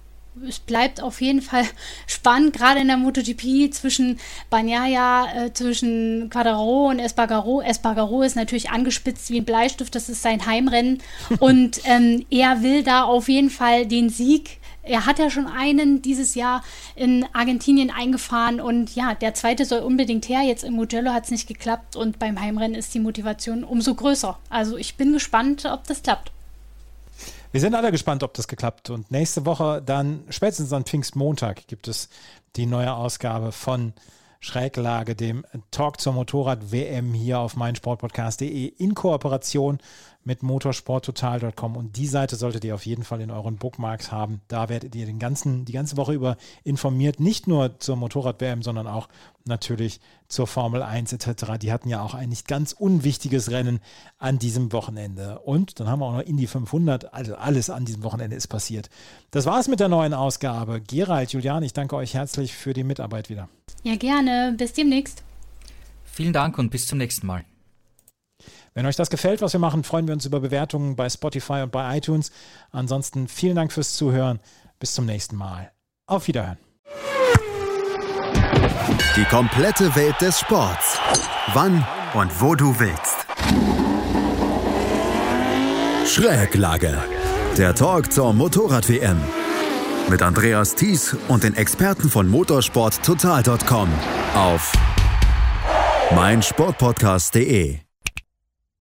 Speaker 3: es bleibt auf jeden Fall [LAUGHS] spannend, gerade in der MotoGP zwischen Bagnaia, äh, zwischen Quadraro und Espargaro. Espargaro ist natürlich angespitzt wie ein Bleistift, das ist sein Heimrennen [LAUGHS] und ähm, er will da auf jeden Fall den Sieg er hat ja schon einen dieses Jahr in Argentinien eingefahren und ja, der zweite soll unbedingt her. Jetzt im Mugello hat es nicht geklappt und beim Heimrennen ist die Motivation umso größer. Also ich bin gespannt, ob das klappt.
Speaker 2: Wir sind alle gespannt, ob das geklappt. Und nächste Woche dann, spätestens am Pfingstmontag, gibt es die neue Ausgabe von Schräglage, dem Talk zur Motorrad-WM hier auf meinsportpodcast.de in Kooperation mit motorsporttotal.com und die Seite solltet ihr auf jeden Fall in euren Bookmarks haben. Da werdet ihr den ganzen, die ganze Woche über informiert, nicht nur zur Motorrad-WM, sondern auch natürlich zur Formel 1 etc. Die hatten ja auch ein nicht ganz unwichtiges Rennen an diesem Wochenende. Und dann haben wir auch noch Indy 500, also alles an diesem Wochenende ist passiert. Das war es mit der neuen Ausgabe. Gerald, Julian, ich danke euch herzlich für die Mitarbeit wieder.
Speaker 3: Ja, gerne. Bis demnächst.
Speaker 4: Vielen Dank und bis zum nächsten Mal.
Speaker 2: Wenn euch das gefällt, was wir machen, freuen wir uns über Bewertungen bei Spotify und bei iTunes. Ansonsten vielen Dank fürs Zuhören. Bis zum nächsten Mal. Auf Wiederhören.
Speaker 1: Die komplette Welt des Sports. Wann und wo du willst. Schräglage. Der Talk zur Motorrad-WM. Mit Andreas Thies und den Experten von motorsporttotal.com auf meinsportpodcast.de.